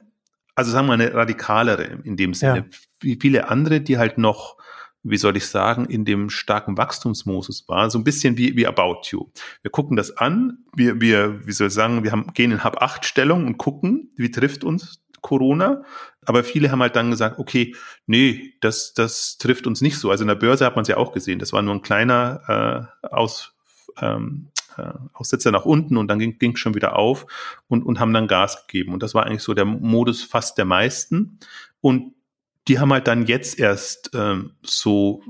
Also sagen wir eine radikalere in dem Sinne. Ja. Wie viele andere, die halt noch wie soll ich sagen, in dem starken Wachstumsmodus war, so ein bisschen wie, wie About You. Wir gucken das an, wir, wir, wie soll ich sagen, wir haben, gehen in Hab-8-Stellung und gucken, wie trifft uns Corona. Aber viele haben halt dann gesagt, okay, nee, das, das trifft uns nicht so. Also in der Börse hat man es ja auch gesehen. Das war nur ein kleiner äh, Aus, ähm, äh, Aussetzer nach unten und dann ging es schon wieder auf und, und haben dann Gas gegeben. Und das war eigentlich so der Modus fast der meisten. Und die haben halt dann jetzt erst ähm, so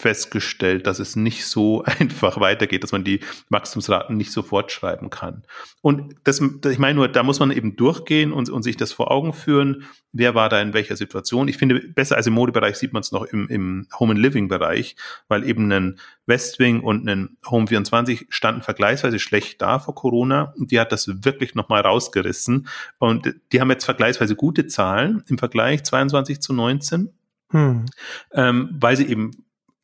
festgestellt, dass es nicht so einfach weitergeht, dass man die Wachstumsraten nicht sofort schreiben kann. Und das, ich meine nur, da muss man eben durchgehen und, und sich das vor Augen führen, wer war da in welcher Situation. Ich finde, besser als im Modebereich sieht man es noch im, im Home and Living Bereich, weil eben ein Westwing und ein Home 24 standen vergleichsweise schlecht da vor Corona und die hat das wirklich nochmal rausgerissen und die haben jetzt vergleichsweise gute Zahlen im Vergleich 22 zu 19. Hm. Ähm, weil sie eben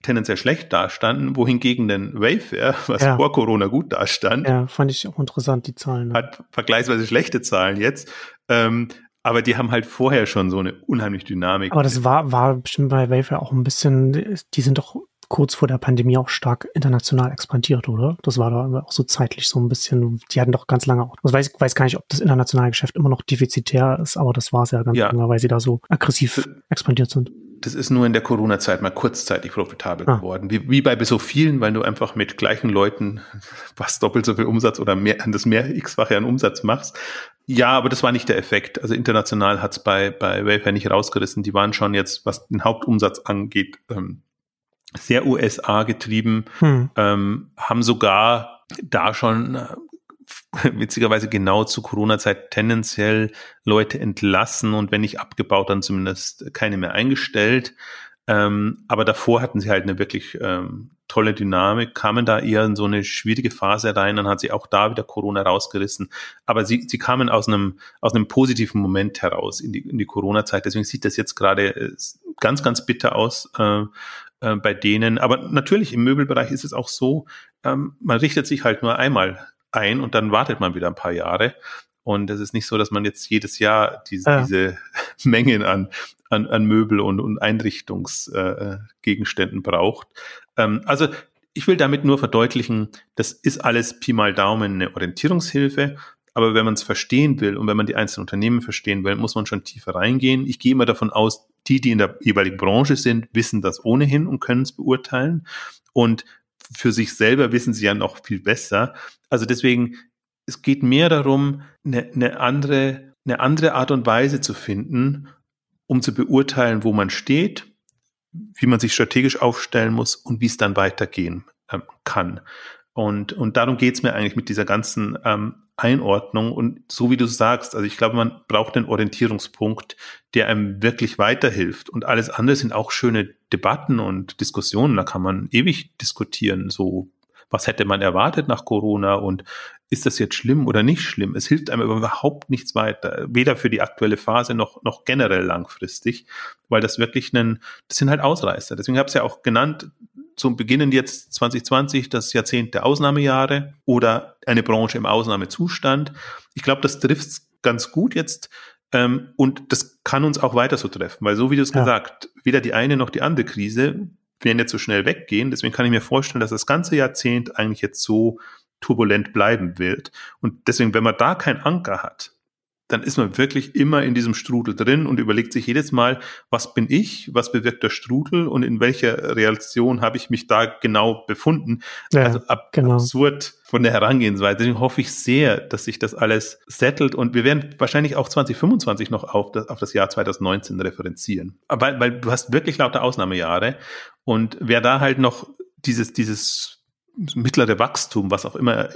tendenziell schlecht dastanden, wohingegen denn Wayfair, was ja. vor Corona gut dastand, ja, fand ich auch interessant, die Zahlen. Ne? Hat vergleichsweise schlechte Zahlen jetzt. Ähm, aber die haben halt vorher schon so eine unheimliche Dynamik. Aber das war, war bestimmt bei Wayfair auch ein bisschen, die sind doch kurz vor der Pandemie auch stark international expandiert, oder? Das war da auch so zeitlich so ein bisschen, die hatten doch ganz lange auch, ich weiß, weiß gar nicht, ob das internationale Geschäft immer noch defizitär ist, aber das war es ja ganz ja. lange, weil sie da so aggressiv expandiert sind das ist nur in der Corona-Zeit mal kurzzeitig profitabel ah. geworden. Wie, wie bei so vielen, weil du einfach mit gleichen Leuten fast doppelt so viel Umsatz oder mehr, das mehr x-fache an Umsatz machst. Ja, aber das war nicht der Effekt. Also international hat's bei, bei Wayfair nicht rausgerissen. Die waren schon jetzt, was den Hauptumsatz angeht, ähm, sehr USA getrieben, hm. ähm, haben sogar da schon äh, witzigerweise genau zu Corona-Zeit tendenziell Leute entlassen und wenn nicht abgebaut, dann zumindest keine mehr eingestellt. Ähm, aber davor hatten sie halt eine wirklich ähm, tolle Dynamik, kamen da eher in so eine schwierige Phase rein, dann hat sie auch da wieder Corona rausgerissen. Aber sie, sie kamen aus einem, aus einem positiven Moment heraus in die, in die Corona-Zeit. Deswegen sieht das jetzt gerade äh, ganz, ganz bitter aus äh, äh, bei denen. Aber natürlich im Möbelbereich ist es auch so, ähm, man richtet sich halt nur einmal ein und dann wartet man wieder ein paar Jahre. Und es ist nicht so, dass man jetzt jedes Jahr diese, ja. diese Mengen an, an, an Möbel und, und Einrichtungsgegenständen äh, braucht. Ähm, also ich will damit nur verdeutlichen, das ist alles Pi mal Daumen eine Orientierungshilfe. Aber wenn man es verstehen will und wenn man die einzelnen Unternehmen verstehen will, muss man schon tiefer reingehen. Ich gehe immer davon aus, die, die in der jeweiligen Branche sind, wissen das ohnehin und können es beurteilen. Und für sich selber wissen sie ja noch viel besser. Also deswegen, es geht mehr darum, eine, eine andere, eine andere Art und Weise zu finden, um zu beurteilen, wo man steht, wie man sich strategisch aufstellen muss und wie es dann weitergehen ähm, kann. Und, und darum geht's mir eigentlich mit dieser ganzen ähm, Einordnung. Und so wie du sagst, also ich glaube, man braucht einen Orientierungspunkt, der einem wirklich weiterhilft. Und alles andere sind auch schöne Debatten und Diskussionen. Da kann man ewig diskutieren. So, was hätte man erwartet nach Corona und ist das jetzt schlimm oder nicht schlimm? Es hilft einem überhaupt nichts weiter, weder für die aktuelle Phase noch, noch generell langfristig, weil das wirklich ein, das sind halt Ausreißer. Deswegen habe ich es ja auch genannt, zum Beginnen jetzt 2020 das Jahrzehnt der Ausnahmejahre oder eine Branche im Ausnahmezustand. Ich glaube, das trifft ganz gut jetzt ähm, und das kann uns auch weiter so treffen, weil so wie du es ja. gesagt, weder die eine noch die andere Krise werden jetzt so schnell weggehen. Deswegen kann ich mir vorstellen, dass das ganze Jahrzehnt eigentlich jetzt so turbulent bleiben wird. Und deswegen, wenn man da keinen Anker hat, dann ist man wirklich immer in diesem Strudel drin und überlegt sich jedes Mal, was bin ich, was bewirkt der Strudel und in welcher Reaktion habe ich mich da genau befunden. Ja, also ab, genau. absurd von der Herangehensweise. Deswegen hoffe ich sehr, dass sich das alles settelt und wir werden wahrscheinlich auch 2025 noch auf das, auf das Jahr 2019 referenzieren. Weil, weil du hast wirklich lauter Ausnahmejahre und wer da halt noch dieses, dieses mittlere Wachstum, was auch immer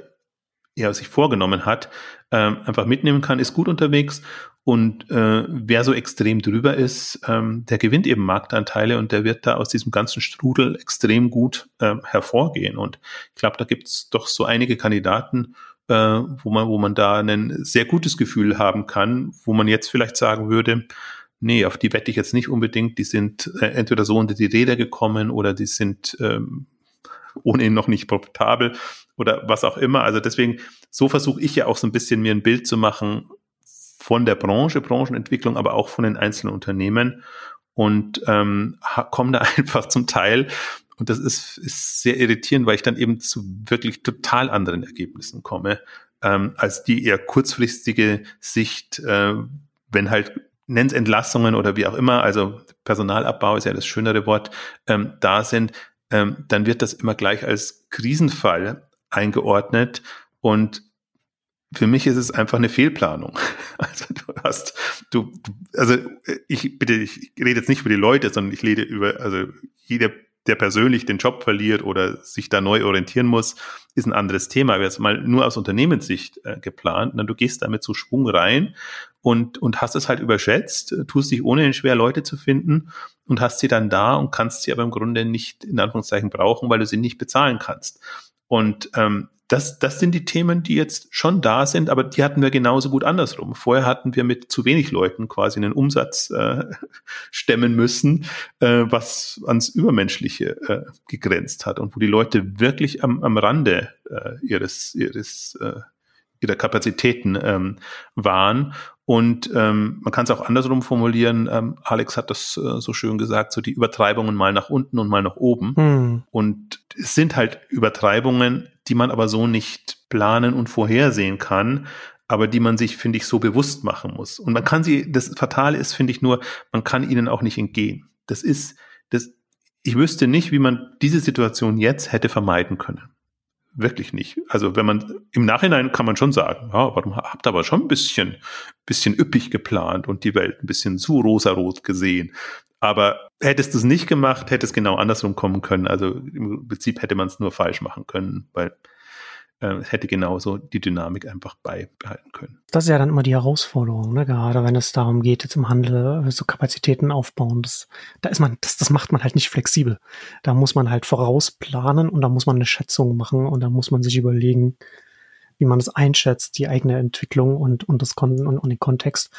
er sich vorgenommen hat, ähm, einfach mitnehmen kann, ist gut unterwegs. Und äh, wer so extrem drüber ist, ähm, der gewinnt eben Marktanteile und der wird da aus diesem ganzen Strudel extrem gut äh, hervorgehen. Und ich glaube, da gibt's doch so einige Kandidaten, äh, wo man, wo man da ein sehr gutes Gefühl haben kann, wo man jetzt vielleicht sagen würde, nee, auf die wette ich jetzt nicht unbedingt. Die sind äh, entweder so unter die Räder gekommen oder die sind ähm, ohnehin noch nicht profitabel oder was auch immer. Also deswegen, so versuche ich ja auch so ein bisschen mir ein Bild zu machen von der Branche, Branchenentwicklung, aber auch von den einzelnen Unternehmen und ähm, komme da einfach zum Teil und das ist, ist sehr irritierend, weil ich dann eben zu wirklich total anderen Ergebnissen komme, ähm, als die eher kurzfristige Sicht, äh, wenn halt nennt Entlassungen oder wie auch immer, also Personalabbau ist ja das schönere Wort, ähm, da sind, ähm, dann wird das immer gleich als Krisenfall eingeordnet und für mich ist es einfach eine Fehlplanung. Also du hast, du, also ich bitte, ich rede jetzt nicht über die Leute, sondern ich rede über, also jeder, der persönlich den Job verliert oder sich da neu orientieren muss, ist ein anderes Thema. Aber jetzt mal nur aus Unternehmenssicht äh, geplant, dann du gehst damit zu Schwung rein und, und hast es halt überschätzt, tust dich ohnehin schwer, Leute zu finden und hast sie dann da und kannst sie aber im Grunde nicht in Anführungszeichen brauchen, weil du sie nicht bezahlen kannst. Und ähm, das, das sind die Themen, die jetzt schon da sind, aber die hatten wir genauso gut andersrum. Vorher hatten wir mit zu wenig Leuten quasi einen Umsatz äh, stemmen müssen, äh, was ans Übermenschliche äh, gegrenzt hat und wo die Leute wirklich am, am Rande äh, ihres, ihres äh, ihrer Kapazitäten ähm, waren. Und ähm, man kann es auch andersrum formulieren. Ähm, Alex hat das äh, so schön gesagt, so die Übertreibungen mal nach unten und mal nach oben. Hm. Und es sind halt Übertreibungen, die man aber so nicht planen und vorhersehen kann, aber die man sich, finde ich, so bewusst machen muss. Und man kann sie, das Fatale ist, finde ich nur, man kann ihnen auch nicht entgehen. Das ist, das, ich wüsste nicht, wie man diese Situation jetzt hätte vermeiden können. Wirklich nicht. Also wenn man im Nachhinein kann man schon sagen, ja, warum habt ihr aber schon ein bisschen, bisschen üppig geplant und die Welt ein bisschen zu rosarot gesehen. Aber hättest du es nicht gemacht, hätte es genau andersrum kommen können. Also im Prinzip hätte man es nur falsch machen können, weil äh, hätte genauso die Dynamik einfach beibehalten können. Das ist ja dann immer die Herausforderung, ne? gerade wenn es darum geht, jetzt im Handel äh, so Kapazitäten aufbauen. Das, da ist man, das, das macht man halt nicht flexibel. Da muss man halt vorausplanen und da muss man eine Schätzung machen und da muss man sich überlegen, wie man es einschätzt, die eigene Entwicklung und, und das Kon und, und den Kontext.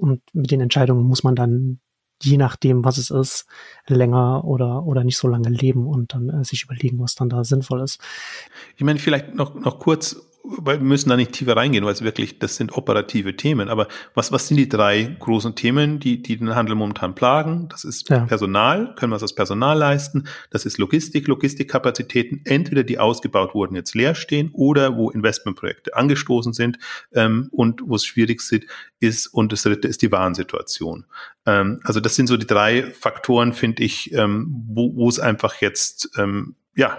Und mit den Entscheidungen muss man dann je nachdem, was es ist, länger oder, oder nicht so lange leben und dann äh, sich überlegen, was dann da sinnvoll ist. Ich meine, vielleicht noch, noch kurz, wir müssen da nicht tiefer reingehen, weil es wirklich, das sind operative Themen. Aber was, was sind die drei großen Themen, die, die den Handel momentan plagen? Das ist ja. Personal, können wir es als Personal leisten? Das ist Logistik, Logistikkapazitäten, entweder die ausgebaut wurden, jetzt leer stehen oder wo Investmentprojekte angestoßen sind ähm, und wo es schwierig ist, ist. Und das dritte ist die Warensituation. Ähm, also das sind so die drei Faktoren, finde ich, ähm, wo, wo es einfach jetzt ähm, ja,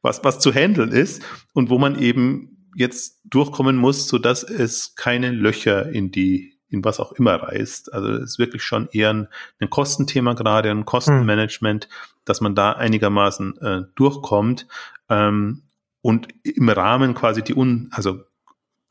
was, was zu handeln ist und wo man eben jetzt durchkommen muss, so dass es keine Löcher in die, in was auch immer reißt. Also es ist wirklich schon eher ein, ein Kostenthema gerade, ein Kostenmanagement, hm. dass man da einigermaßen äh, durchkommt ähm, und im Rahmen quasi die un, also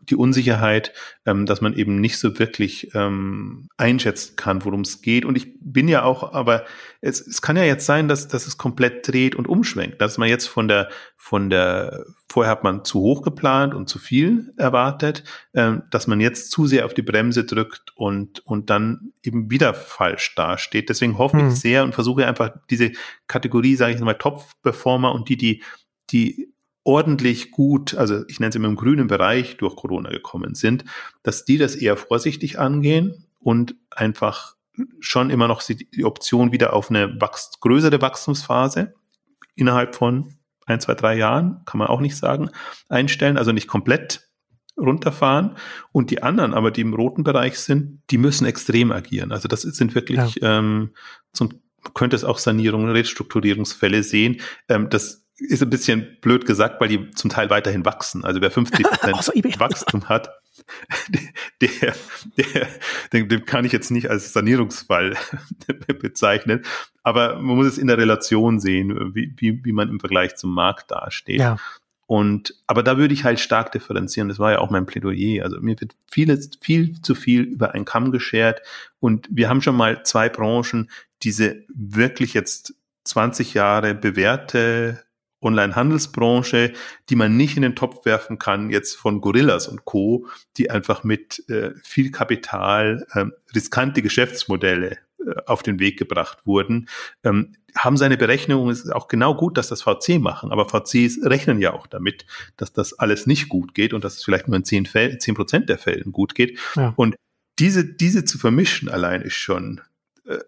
die Unsicherheit, ähm, dass man eben nicht so wirklich ähm, einschätzen kann, worum es geht. Und ich bin ja auch, aber es, es kann ja jetzt sein, dass, dass es komplett dreht und umschwenkt, dass man jetzt von der, von der, vorher hat man zu hoch geplant und zu viel erwartet, ähm, dass man jetzt zu sehr auf die Bremse drückt und, und dann eben wieder falsch dasteht. Deswegen hoffe hm. ich sehr und versuche einfach diese Kategorie, sage ich mal, Top-Performer und die, die, die ordentlich gut, also ich nenne es immer im grünen Bereich durch Corona gekommen sind, dass die das eher vorsichtig angehen und einfach schon immer noch die Option wieder auf eine wachs größere Wachstumsphase innerhalb von ein, zwei, drei Jahren, kann man auch nicht sagen, einstellen, also nicht komplett runterfahren. Und die anderen, aber die im roten Bereich sind, die müssen extrem agieren. Also das sind wirklich, ja. ähm, zum, könnte es auch Sanierungen, Restrukturierungsfälle sehen. Ähm, das ist ein bisschen blöd gesagt, weil die zum Teil weiterhin wachsen. Also wer 50 Prozent so, Wachstum hat, der, der, den, den kann ich jetzt nicht als Sanierungsfall bezeichnen. Aber man muss es in der Relation sehen, wie, wie, wie man im Vergleich zum Markt dasteht. Ja. Und, aber da würde ich halt stark differenzieren. Das war ja auch mein Plädoyer. Also mir wird vieles, viel zu viel über einen Kamm geschert. Und wir haben schon mal zwei Branchen, diese wirklich jetzt 20 Jahre bewährte Online-Handelsbranche, die man nicht in den Topf werfen kann, jetzt von Gorillas und Co., die einfach mit äh, viel Kapital äh, riskante Geschäftsmodelle äh, auf den Weg gebracht wurden, ähm, haben seine Berechnungen, ist auch genau gut, dass das VC machen, aber VCs rechnen ja auch damit, dass das alles nicht gut geht und dass es vielleicht nur in zehn, Prozent der Fällen gut geht. Ja. Und diese, diese zu vermischen allein ist schon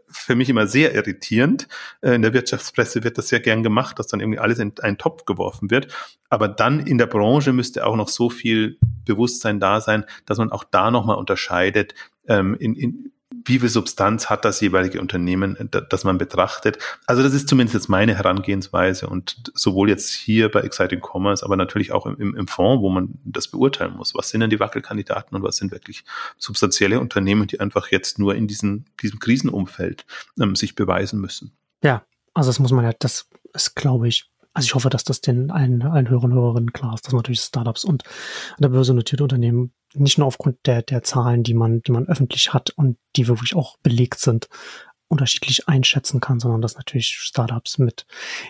für mich immer sehr irritierend. Äh, in der Wirtschaftspresse wird das sehr gern gemacht, dass dann irgendwie alles in einen Topf geworfen wird. Aber dann in der Branche müsste auch noch so viel Bewusstsein da sein, dass man auch da nochmal unterscheidet, ähm, in, in, wie viel Substanz hat das jeweilige Unternehmen, äh, das man betrachtet. Also das ist zumindest jetzt meine Herangehensweise und sowohl jetzt hier bei Exciting Commerce, aber natürlich auch im, im Fonds, wo man das beurteilen muss. Was sind denn die Wackelkandidaten und was sind wirklich substanzielle Unternehmen, die einfach jetzt nur in diesem, diesem Krisenumfeld ähm, sich beweisen müssen? Ja, also das muss man ja, das ist, glaube ich, also ich hoffe, dass das den allen, allen Hörern und Hörerinnen klar ist, dass natürlich Startups und an der Börse notierte Unternehmen nicht nur aufgrund der, der Zahlen, die man, die man öffentlich hat und die wirklich auch belegt sind, unterschiedlich einschätzen kann, sondern dass natürlich Startups mit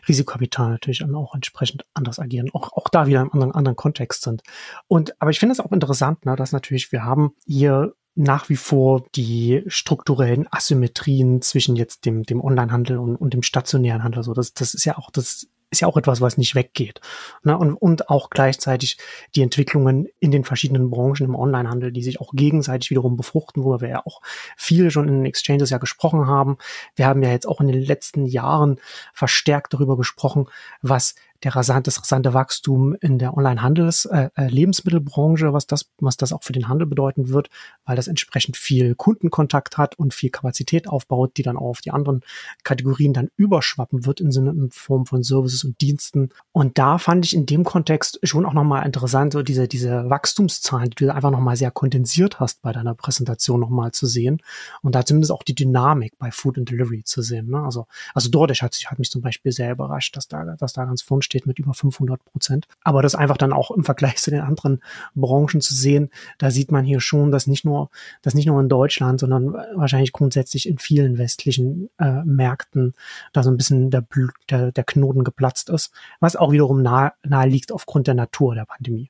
Risikokapital natürlich dann auch entsprechend anders agieren, auch, auch da wieder im anderen, anderen Kontext sind. Und, aber ich finde es auch interessant, ne, dass natürlich wir haben hier nach wie vor die strukturellen Asymmetrien zwischen jetzt dem, dem Onlinehandel und, und dem stationären Handel. So, das, das ist ja auch das ist ja auch etwas, was nicht weggeht. Ne? Und, und auch gleichzeitig die Entwicklungen in den verschiedenen Branchen im Onlinehandel, die sich auch gegenseitig wiederum befruchten, wo wir ja auch viel schon in den Exchanges ja gesprochen haben. Wir haben ja jetzt auch in den letzten Jahren verstärkt darüber gesprochen, was der rasant, das rasante Wachstum in der Onlinehandels äh, äh, Lebensmittelbranche, was das, was das auch für den Handel bedeuten wird, weil das entsprechend viel Kundenkontakt hat und viel Kapazität aufbaut, die dann auch auf die anderen Kategorien dann überschwappen wird in Sinne in Form von Services und Diensten. Und da fand ich in dem Kontext schon auch nochmal interessant, so diese, diese Wachstumszahlen, die du einfach nochmal sehr kondensiert hast bei deiner Präsentation nochmal zu sehen. Und da zumindest auch die Dynamik bei Food and Delivery zu sehen. Ne? Also, also DoorDash hat, hat mich zum Beispiel sehr überrascht, dass da, dass da ganz vorn steht mit über 500 Prozent. Aber das einfach dann auch im Vergleich zu den anderen Branchen zu sehen, da sieht man hier schon, dass nicht nur, dass nicht nur in Deutschland, sondern wahrscheinlich grundsätzlich in vielen westlichen äh, Märkten da so ein bisschen der, der, der Knoten geplatzt ist, was auch wiederum nahe, nahe liegt aufgrund der Natur der Pandemie.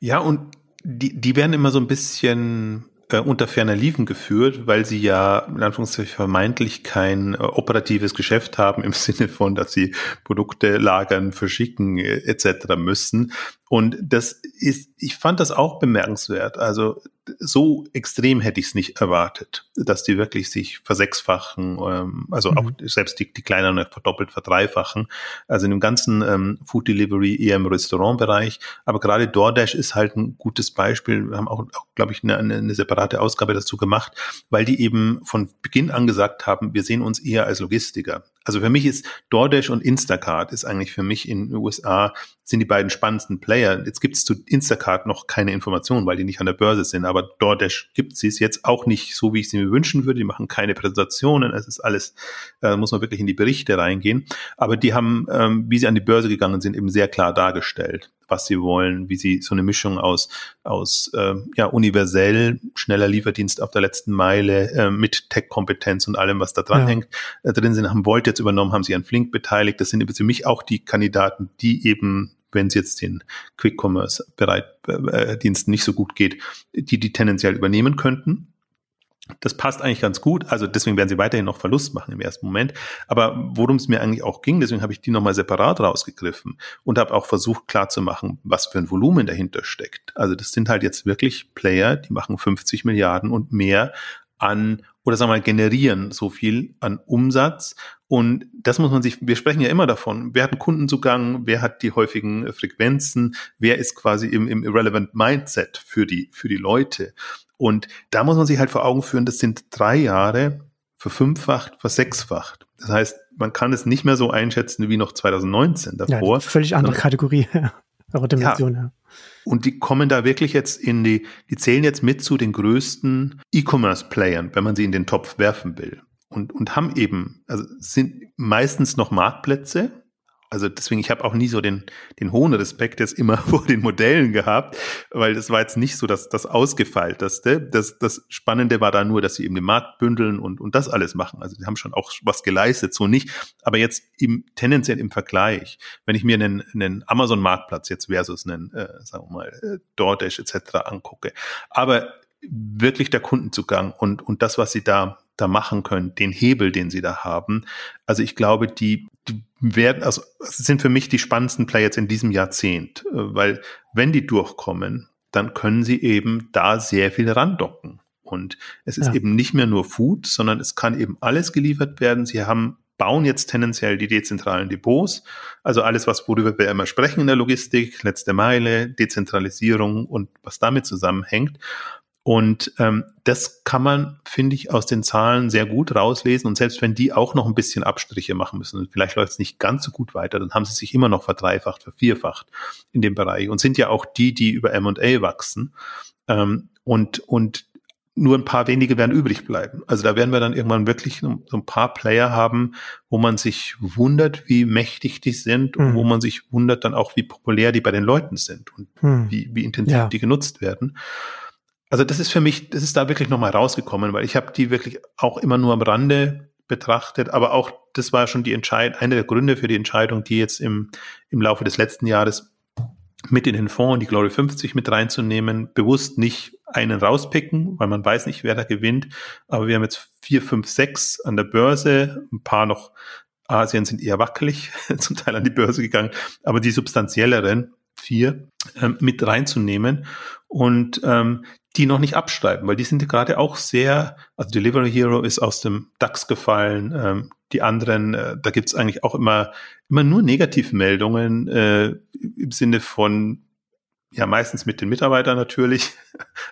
Ja, und die, die werden immer so ein bisschen äh, unter ferner Liefen geführt, weil sie ja in Anführungszeichen vermeintlich kein äh, operatives Geschäft haben im Sinne von, dass sie Produkte lagern, verschicken äh, etc. müssen. Und das ist, ich fand das auch bemerkenswert. Also so extrem hätte ich es nicht erwartet, dass die wirklich sich versechsfachen, ähm, also mhm. auch selbst die, die kleineren verdoppelt, verdreifachen. Also in dem ganzen ähm, Food Delivery eher im Restaurantbereich. Aber gerade DoorDash ist halt ein gutes Beispiel. Wir haben auch, auch glaube ich, eine, eine separate Ausgabe dazu gemacht, weil die eben von Beginn an gesagt haben, wir sehen uns eher als Logistiker. Also für mich ist DoorDash und Instacart ist eigentlich für mich in den USA sind die beiden spannendsten Player. Jetzt gibt es zu Instacart noch keine Informationen, weil die nicht an der Börse sind, aber DoorDash gibt sie es jetzt auch nicht so, wie ich sie mir wünschen würde. Die machen keine Präsentationen, es ist alles, äh, muss man wirklich in die Berichte reingehen. Aber die haben, ähm, wie sie an die Börse gegangen sind, eben sehr klar dargestellt was sie wollen, wie sie so eine Mischung aus, aus äh, ja, universell, schneller Lieferdienst auf der letzten Meile äh, mit Tech-Kompetenz und allem, was da dran ja. hängt, äh, drin sind, haben Volt jetzt übernommen, haben sie an Flink beteiligt. Das sind für mich auch die Kandidaten, die eben wenn es jetzt den Quick-Commerce-Dienst äh, nicht so gut geht, die die tendenziell übernehmen könnten. Das passt eigentlich ganz gut. Also deswegen werden sie weiterhin noch Verlust machen im ersten Moment. Aber worum es mir eigentlich auch ging, deswegen habe ich die nochmal separat rausgegriffen und habe auch versucht klarzumachen, was für ein Volumen dahinter steckt. Also das sind halt jetzt wirklich Player, die machen 50 Milliarden und mehr an oder sagen wir mal generieren so viel an Umsatz und das muss man sich, wir sprechen ja immer davon, wer hat einen Kundenzugang, wer hat die häufigen Frequenzen, wer ist quasi im, im Irrelevant Mindset für die, für die Leute. Und da muss man sich halt vor Augen führen, das sind drei Jahre verfünffacht, versechsfacht. Das heißt, man kann es nicht mehr so einschätzen wie noch 2019 davor. Ja, völlig andere Kategorie, aber Dimension, ja. ja. Und die kommen da wirklich jetzt in die, die zählen jetzt mit zu den größten E-Commerce-Playern, wenn man sie in den Topf werfen will. Und, und haben eben, also sind meistens noch Marktplätze, also deswegen, ich habe auch nie so den, den hohen Respekt jetzt immer vor den Modellen gehabt, weil das war jetzt nicht so das, das Ausgefeilteste. Das, das Spannende war da nur, dass sie eben den Markt bündeln und, und das alles machen. Also die haben schon auch was geleistet, so nicht. Aber jetzt im, tendenziell im Vergleich, wenn ich mir einen, einen Amazon-Marktplatz jetzt versus einen, äh, sagen wir mal, äh, DoorDash etc. angucke, aber wirklich der Kundenzugang und, und das, was sie da da machen können, den Hebel, den sie da haben. Also ich glaube, die, die werden, also sind für mich die spannendsten Player jetzt in diesem Jahrzehnt, äh, weil wenn die durchkommen, dann können sie eben da sehr viel randocken. Und es ist ja. eben nicht mehr nur Food, sondern es kann eben alles geliefert werden. Sie haben bauen jetzt tendenziell die dezentralen Depots, also alles, was worüber wir immer sprechen in der Logistik, letzte Meile, Dezentralisierung und was damit zusammenhängt. Und ähm, das kann man, finde ich, aus den Zahlen sehr gut rauslesen. Und selbst wenn die auch noch ein bisschen Abstriche machen müssen, und vielleicht läuft es nicht ganz so gut weiter, dann haben sie sich immer noch verdreifacht, vervierfacht in dem Bereich und sind ja auch die, die über M&A wachsen. Ähm, und, und nur ein paar wenige werden übrig bleiben. Also da werden wir dann irgendwann wirklich so ein paar Player haben, wo man sich wundert, wie mächtig die sind und wo mhm. man sich wundert dann auch, wie populär die bei den Leuten sind und hm. wie, wie intensiv ja. die genutzt werden. Also das ist für mich, das ist da wirklich nochmal rausgekommen, weil ich habe die wirklich auch immer nur am Rande betrachtet, aber auch das war schon die Entscheidung, einer der Gründe für die Entscheidung, die jetzt im, im Laufe des letzten Jahres mit in den Fonds die Glory 50 mit reinzunehmen, bewusst nicht einen rauspicken, weil man weiß nicht, wer da gewinnt. Aber wir haben jetzt vier, fünf, sechs an der Börse, ein paar noch Asien sind eher wackelig, zum Teil an die Börse gegangen, aber die substanzielleren vier ähm, mit reinzunehmen. Und ähm, die noch nicht abschreiben, weil die sind gerade auch sehr, also Delivery Hero ist aus dem DAX gefallen, ähm, die anderen, äh, da gibt's eigentlich auch immer, immer nur Negativmeldungen äh, im Sinne von, ja, meistens mit den Mitarbeitern natürlich,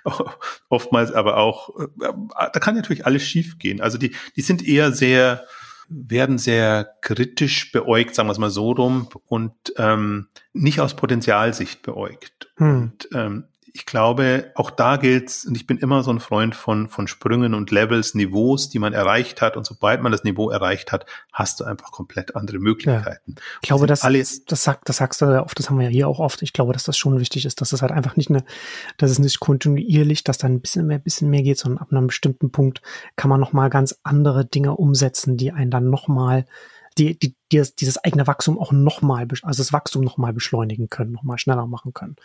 oftmals aber auch, äh, da kann natürlich alles schiefgehen. Also die, die sind eher sehr, werden sehr kritisch beäugt, sagen wir es mal so rum, und ähm, nicht aus Potenzialsicht beäugt. Hm. Und ähm, ich glaube, auch da gilt's, und ich bin immer so ein Freund von, von Sprüngen und Levels, Niveaus, die man erreicht hat. Und sobald man das Niveau erreicht hat, hast du einfach komplett andere Möglichkeiten. Ja. Ich glaube, das, alles das, sagt, das sagst du ja oft, das haben wir ja hier auch oft. Ich glaube, dass das schon wichtig ist, dass es halt einfach nicht eine, dass es nicht kontinuierlich, dass da ein bisschen mehr, bisschen mehr geht, sondern ab einem bestimmten Punkt kann man nochmal ganz andere Dinge umsetzen, die einen dann nochmal die, die, die dieses eigene Wachstum auch nochmal, also das Wachstum nochmal beschleunigen können, nochmal schneller machen können.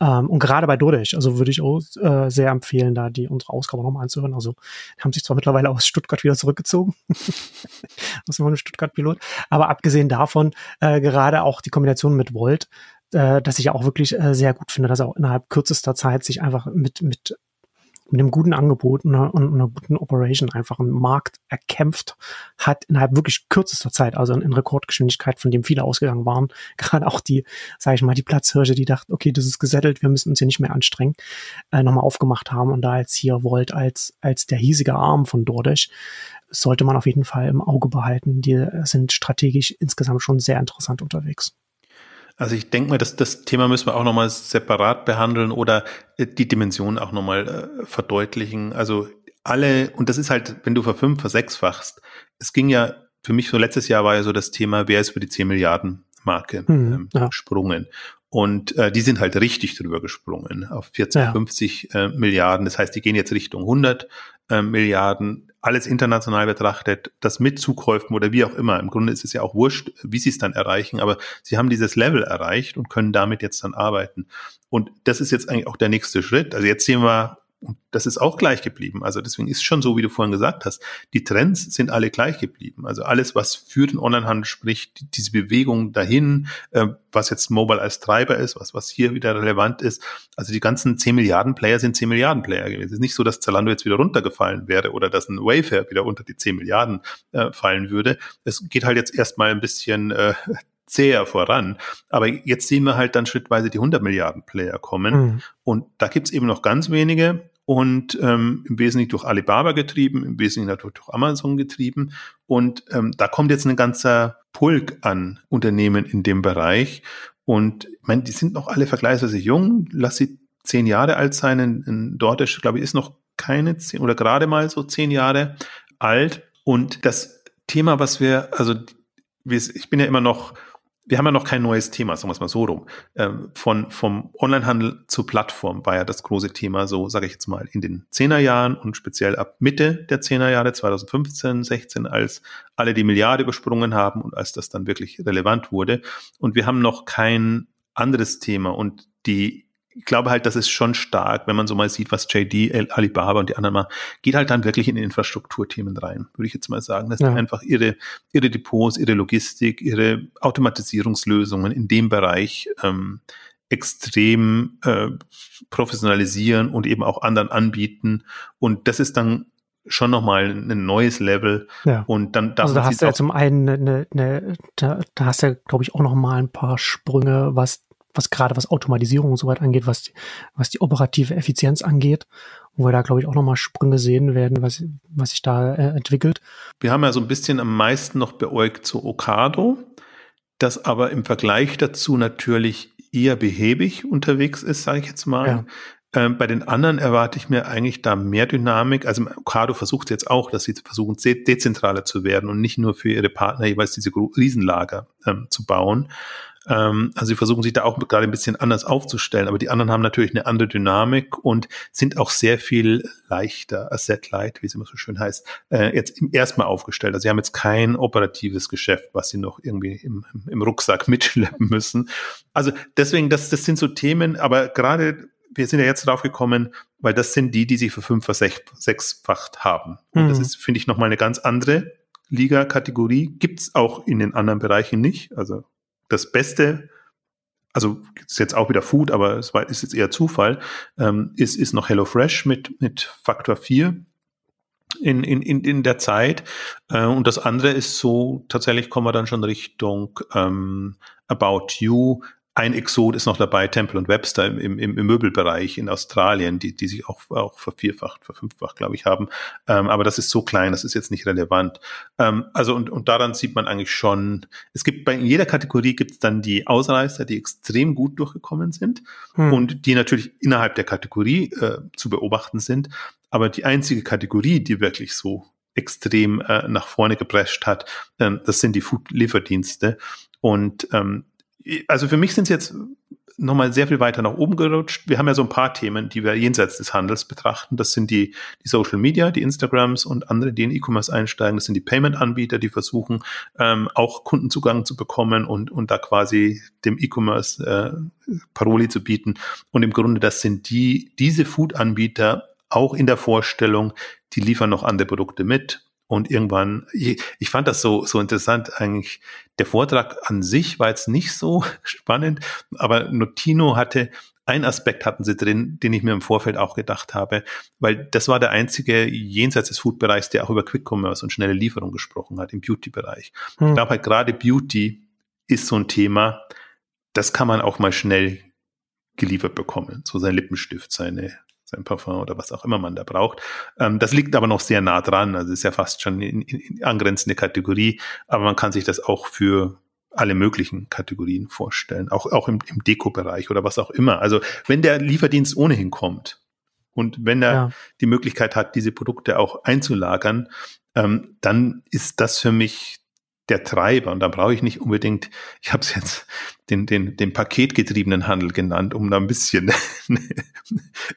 Ähm, und gerade bei Dodech, also würde ich auch äh, sehr empfehlen, da die unsere Ausgabe nochmal anzuhören. Also haben sich zwar mittlerweile aus Stuttgart wieder zurückgezogen, aus dem Stuttgart-Pilot, aber abgesehen davon äh, gerade auch die Kombination mit Volt, äh, dass ich auch wirklich äh, sehr gut finde, dass er auch innerhalb kürzester Zeit sich einfach mit mit mit einem guten Angebot und einer, und einer guten Operation einfach einen Markt erkämpft hat innerhalb wirklich kürzester Zeit, also in, in Rekordgeschwindigkeit, von dem viele ausgegangen waren. Gerade auch die, sage ich mal, die Platzhirsche, die dachten, okay, das ist gesettelt, wir müssen uns hier nicht mehr anstrengen, äh, nochmal aufgemacht haben und da jetzt hier Volt als, als der hiesige Arm von DoorDash sollte man auf jeden Fall im Auge behalten. Die sind strategisch insgesamt schon sehr interessant unterwegs. Also ich denke mal, dass das Thema müssen wir auch nochmal separat behandeln oder äh, die Dimension auch nochmal äh, verdeutlichen. Also alle, und das ist halt, wenn du verfünf, versechsfachst, es ging ja, für mich so letztes Jahr war ja so das Thema, wer ist über die 10 Milliarden Marke mhm, ähm, ja. gesprungen. Und äh, die sind halt richtig drüber gesprungen auf 40, ja. 50 äh, Milliarden. Das heißt, die gehen jetzt Richtung 100 äh, Milliarden alles international betrachtet, das mit Zukäufen oder wie auch immer. Im Grunde ist es ja auch wurscht, wie sie es dann erreichen, aber sie haben dieses Level erreicht und können damit jetzt dann arbeiten. Und das ist jetzt eigentlich auch der nächste Schritt. Also jetzt sehen wir und das ist auch gleich geblieben. Also deswegen ist schon so, wie du vorhin gesagt hast, die Trends sind alle gleich geblieben. Also alles, was für den Onlinehandel spricht, diese Bewegung dahin, äh, was jetzt Mobile als Treiber ist, was, was hier wieder relevant ist. Also die ganzen 10 Milliarden Player sind 10 Milliarden Player gewesen. Es ist nicht so, dass Zalando jetzt wieder runtergefallen wäre oder dass ein Wayfair wieder unter die 10 Milliarden äh, fallen würde. Es geht halt jetzt erstmal ein bisschen äh, zäher voran. Aber jetzt sehen wir halt dann schrittweise die 100 Milliarden Player kommen. Mhm. Und da gibt's eben noch ganz wenige und ähm, im Wesentlichen durch Alibaba getrieben, im Wesentlichen natürlich durch Amazon getrieben. Und ähm, da kommt jetzt ein ganzer Pulk an Unternehmen in dem Bereich. Und ich meine, die sind noch alle vergleichsweise jung. Lass sie zehn Jahre alt sein. In, in Dortisch, glaube ich, ist noch keine zehn oder gerade mal so zehn Jahre alt. Und das Thema, was wir, also ich bin ja immer noch wir haben ja noch kein neues Thema, sagen wir es mal so rum. Ähm, von, vom Onlinehandel zur Plattform war ja das große Thema, so sage ich jetzt mal, in den Zehnerjahren und speziell ab Mitte der Zehnerjahre, 2015, 16, als alle die Milliarde übersprungen haben und als das dann wirklich relevant wurde. Und wir haben noch kein anderes Thema und die ich glaube halt, das ist schon stark, wenn man so mal sieht, was JD, Alibaba und die anderen machen, geht halt dann wirklich in Infrastrukturthemen rein, würde ich jetzt mal sagen. Das ja. sind einfach ihre, ihre Depots, ihre Logistik, ihre Automatisierungslösungen in dem Bereich ähm, extrem äh, professionalisieren und eben auch anderen anbieten. Und das ist dann schon nochmal ein neues Level. Ja. Und dann also da hast du ja zum einen eine, eine, da, da hast du ja, glaube ich, auch nochmal ein paar Sprünge, was was gerade was Automatisierung und so weiter angeht, was, was die operative Effizienz angeht, wo wir da, glaube ich, auch nochmal Sprünge sehen werden, was, was sich da äh, entwickelt. Wir haben ja so ein bisschen am meisten noch beäugt zu Okado, das aber im Vergleich dazu natürlich eher behäbig unterwegs ist, sage ich jetzt mal. Ja. Ähm, bei den anderen erwarte ich mir eigentlich da mehr Dynamik. Also Okado versucht jetzt auch, dass sie versuchen, dezentraler zu werden und nicht nur für ihre Partner jeweils diese Riesenlager ähm, zu bauen. Ähm, also sie versuchen sich da auch gerade ein bisschen anders aufzustellen, aber die anderen haben natürlich eine andere Dynamik und sind auch sehr viel leichter, Asset Light, wie es immer so schön heißt, äh, jetzt erstmal aufgestellt. Also sie haben jetzt kein operatives Geschäft, was sie noch irgendwie im, im Rucksack mitschleppen müssen. Also deswegen, das, das sind so Themen, aber gerade wir sind ja jetzt drauf gekommen, weil das sind die, die sich für fünf, sechsfacht haben. Und mhm. das ist, finde ich, nochmal eine ganz andere Liga-Kategorie gibt's auch in den anderen Bereichen nicht. Also das Beste, also ist jetzt auch wieder Food, aber es ist jetzt eher Zufall, ähm, ist, ist noch HelloFresh mit, mit Faktor 4 in, in, in, in der Zeit. Äh, und das andere ist so, tatsächlich kommen wir dann schon Richtung ähm, About You, ein Exot ist noch dabei, Temple und Webster im, im, im Möbelbereich in Australien, die, die sich auch, auch vervierfacht, verfünffacht, glaube ich, haben. Ähm, aber das ist so klein, das ist jetzt nicht relevant. Ähm, also und, und daran sieht man eigentlich schon, es gibt bei jeder Kategorie gibt es dann die Ausreißer, die extrem gut durchgekommen sind hm. und die natürlich innerhalb der Kategorie äh, zu beobachten sind. Aber die einzige Kategorie, die wirklich so extrem äh, nach vorne geprescht hat, ähm, das sind die Food-Lieferdienste. Und ähm, also für mich sind es jetzt nochmal sehr viel weiter nach oben gerutscht. Wir haben ja so ein paar Themen, die wir jenseits des Handels betrachten. Das sind die, die Social Media, die Instagrams und andere, die in E-Commerce einsteigen. Das sind die Payment-Anbieter, die versuchen, ähm, auch Kundenzugang zu bekommen und, und da quasi dem E-Commerce äh, Paroli zu bieten. Und im Grunde, das sind die, diese Food-Anbieter auch in der Vorstellung, die liefern noch andere Produkte mit und irgendwann, ich, ich fand das so, so interessant eigentlich. Der Vortrag an sich war jetzt nicht so spannend, aber Notino hatte ein Aspekt hatten sie drin, den ich mir im Vorfeld auch gedacht habe, weil das war der einzige jenseits des Food-Bereichs, der auch über Quick Commerce und schnelle Lieferung gesprochen hat im Beauty-Bereich. Hm. Ich glaube halt gerade Beauty ist so ein Thema, das kann man auch mal schnell geliefert bekommen. So sein Lippenstift, seine sein Parfum oder was auch immer man da braucht. Ähm, das liegt aber noch sehr nah dran, also ist ja fast schon in, in, in angrenzende Kategorie, aber man kann sich das auch für alle möglichen Kategorien vorstellen, auch, auch im, im Deko-Bereich oder was auch immer. Also wenn der Lieferdienst ohnehin kommt und wenn er ja. die Möglichkeit hat, diese Produkte auch einzulagern, ähm, dann ist das für mich der Treiber. Und da brauche ich nicht unbedingt, ich habe es jetzt den, den, den paketgetriebenen Handel genannt, um da ein bisschen einen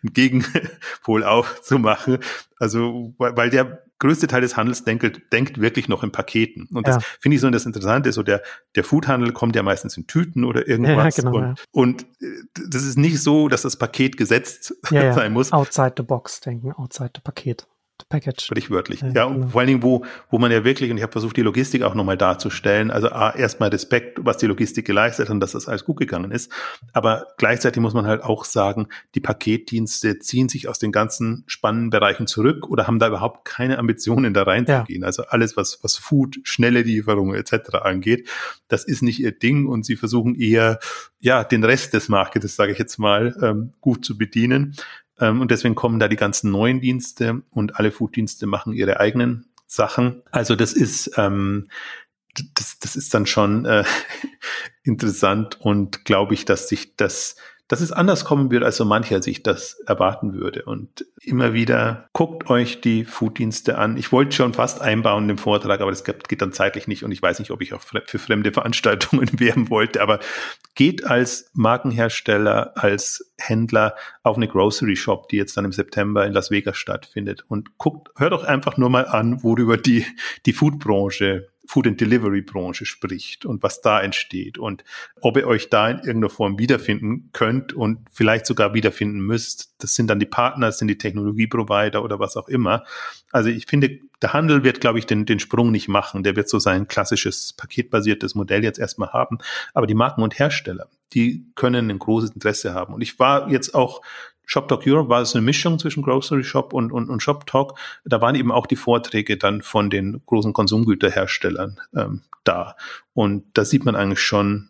Gegenpol aufzumachen. Also, weil, der größte Teil des Handels denkt, denkt wirklich noch in Paketen. Und das finde ich so das Interessante. So der, der Foodhandel kommt ja meistens in Tüten oder irgendwas. Ja, genau, und, ja. und äh, das ist nicht so, dass das Paket gesetzt ja, sein muss. Outside the box denken, outside the Paket. Package. Sprichwörtlich. Ja, ja und genau. vor allen Dingen, wo, wo man ja wirklich, und ich habe versucht, die Logistik auch nochmal darzustellen, also A, erstmal Respekt, was die Logistik geleistet hat und dass das alles gut gegangen ist. Aber gleichzeitig muss man halt auch sagen, die Paketdienste ziehen sich aus den ganzen spannenden Bereichen zurück oder haben da überhaupt keine Ambitionen, da reinzugehen. Ja. Also alles, was, was Food, schnelle Lieferungen etc. angeht, das ist nicht ihr Ding und sie versuchen eher, ja, den Rest des Marktes, sage ich jetzt mal, ähm, gut zu bedienen. Ähm, und deswegen kommen da die ganzen neuen Dienste und alle Fooddienste machen ihre eigenen Sachen. Also das ist, ähm, das, das ist dann schon äh, interessant und glaube ich, dass sich das dass es anders kommen wird, als so mancher sich das erwarten würde. Und immer wieder guckt euch die Fooddienste an. Ich wollte schon fast einbauen im Vortrag, aber das geht dann zeitlich nicht und ich weiß nicht, ob ich auch für fremde Veranstaltungen werben wollte, aber geht als Markenhersteller, als Händler auf eine Grocery Shop, die jetzt dann im September in Las Vegas stattfindet und guckt, hört doch einfach nur mal an, worüber die, die Foodbranche Food and Delivery Branche spricht und was da entsteht und ob ihr euch da in irgendeiner Form wiederfinden könnt und vielleicht sogar wiederfinden müsst. Das sind dann die Partner, das sind die Technologieprovider oder was auch immer. Also ich finde, der Handel wird, glaube ich, den, den Sprung nicht machen. Der wird so sein klassisches paketbasiertes Modell jetzt erstmal haben. Aber die Marken und Hersteller, die können ein großes Interesse haben. Und ich war jetzt auch Shop Talk Europe war es eine Mischung zwischen Grocery Shop und, und, und Shop Talk. Da waren eben auch die Vorträge dann von den großen Konsumgüterherstellern ähm, da. Und da sieht man eigentlich schon,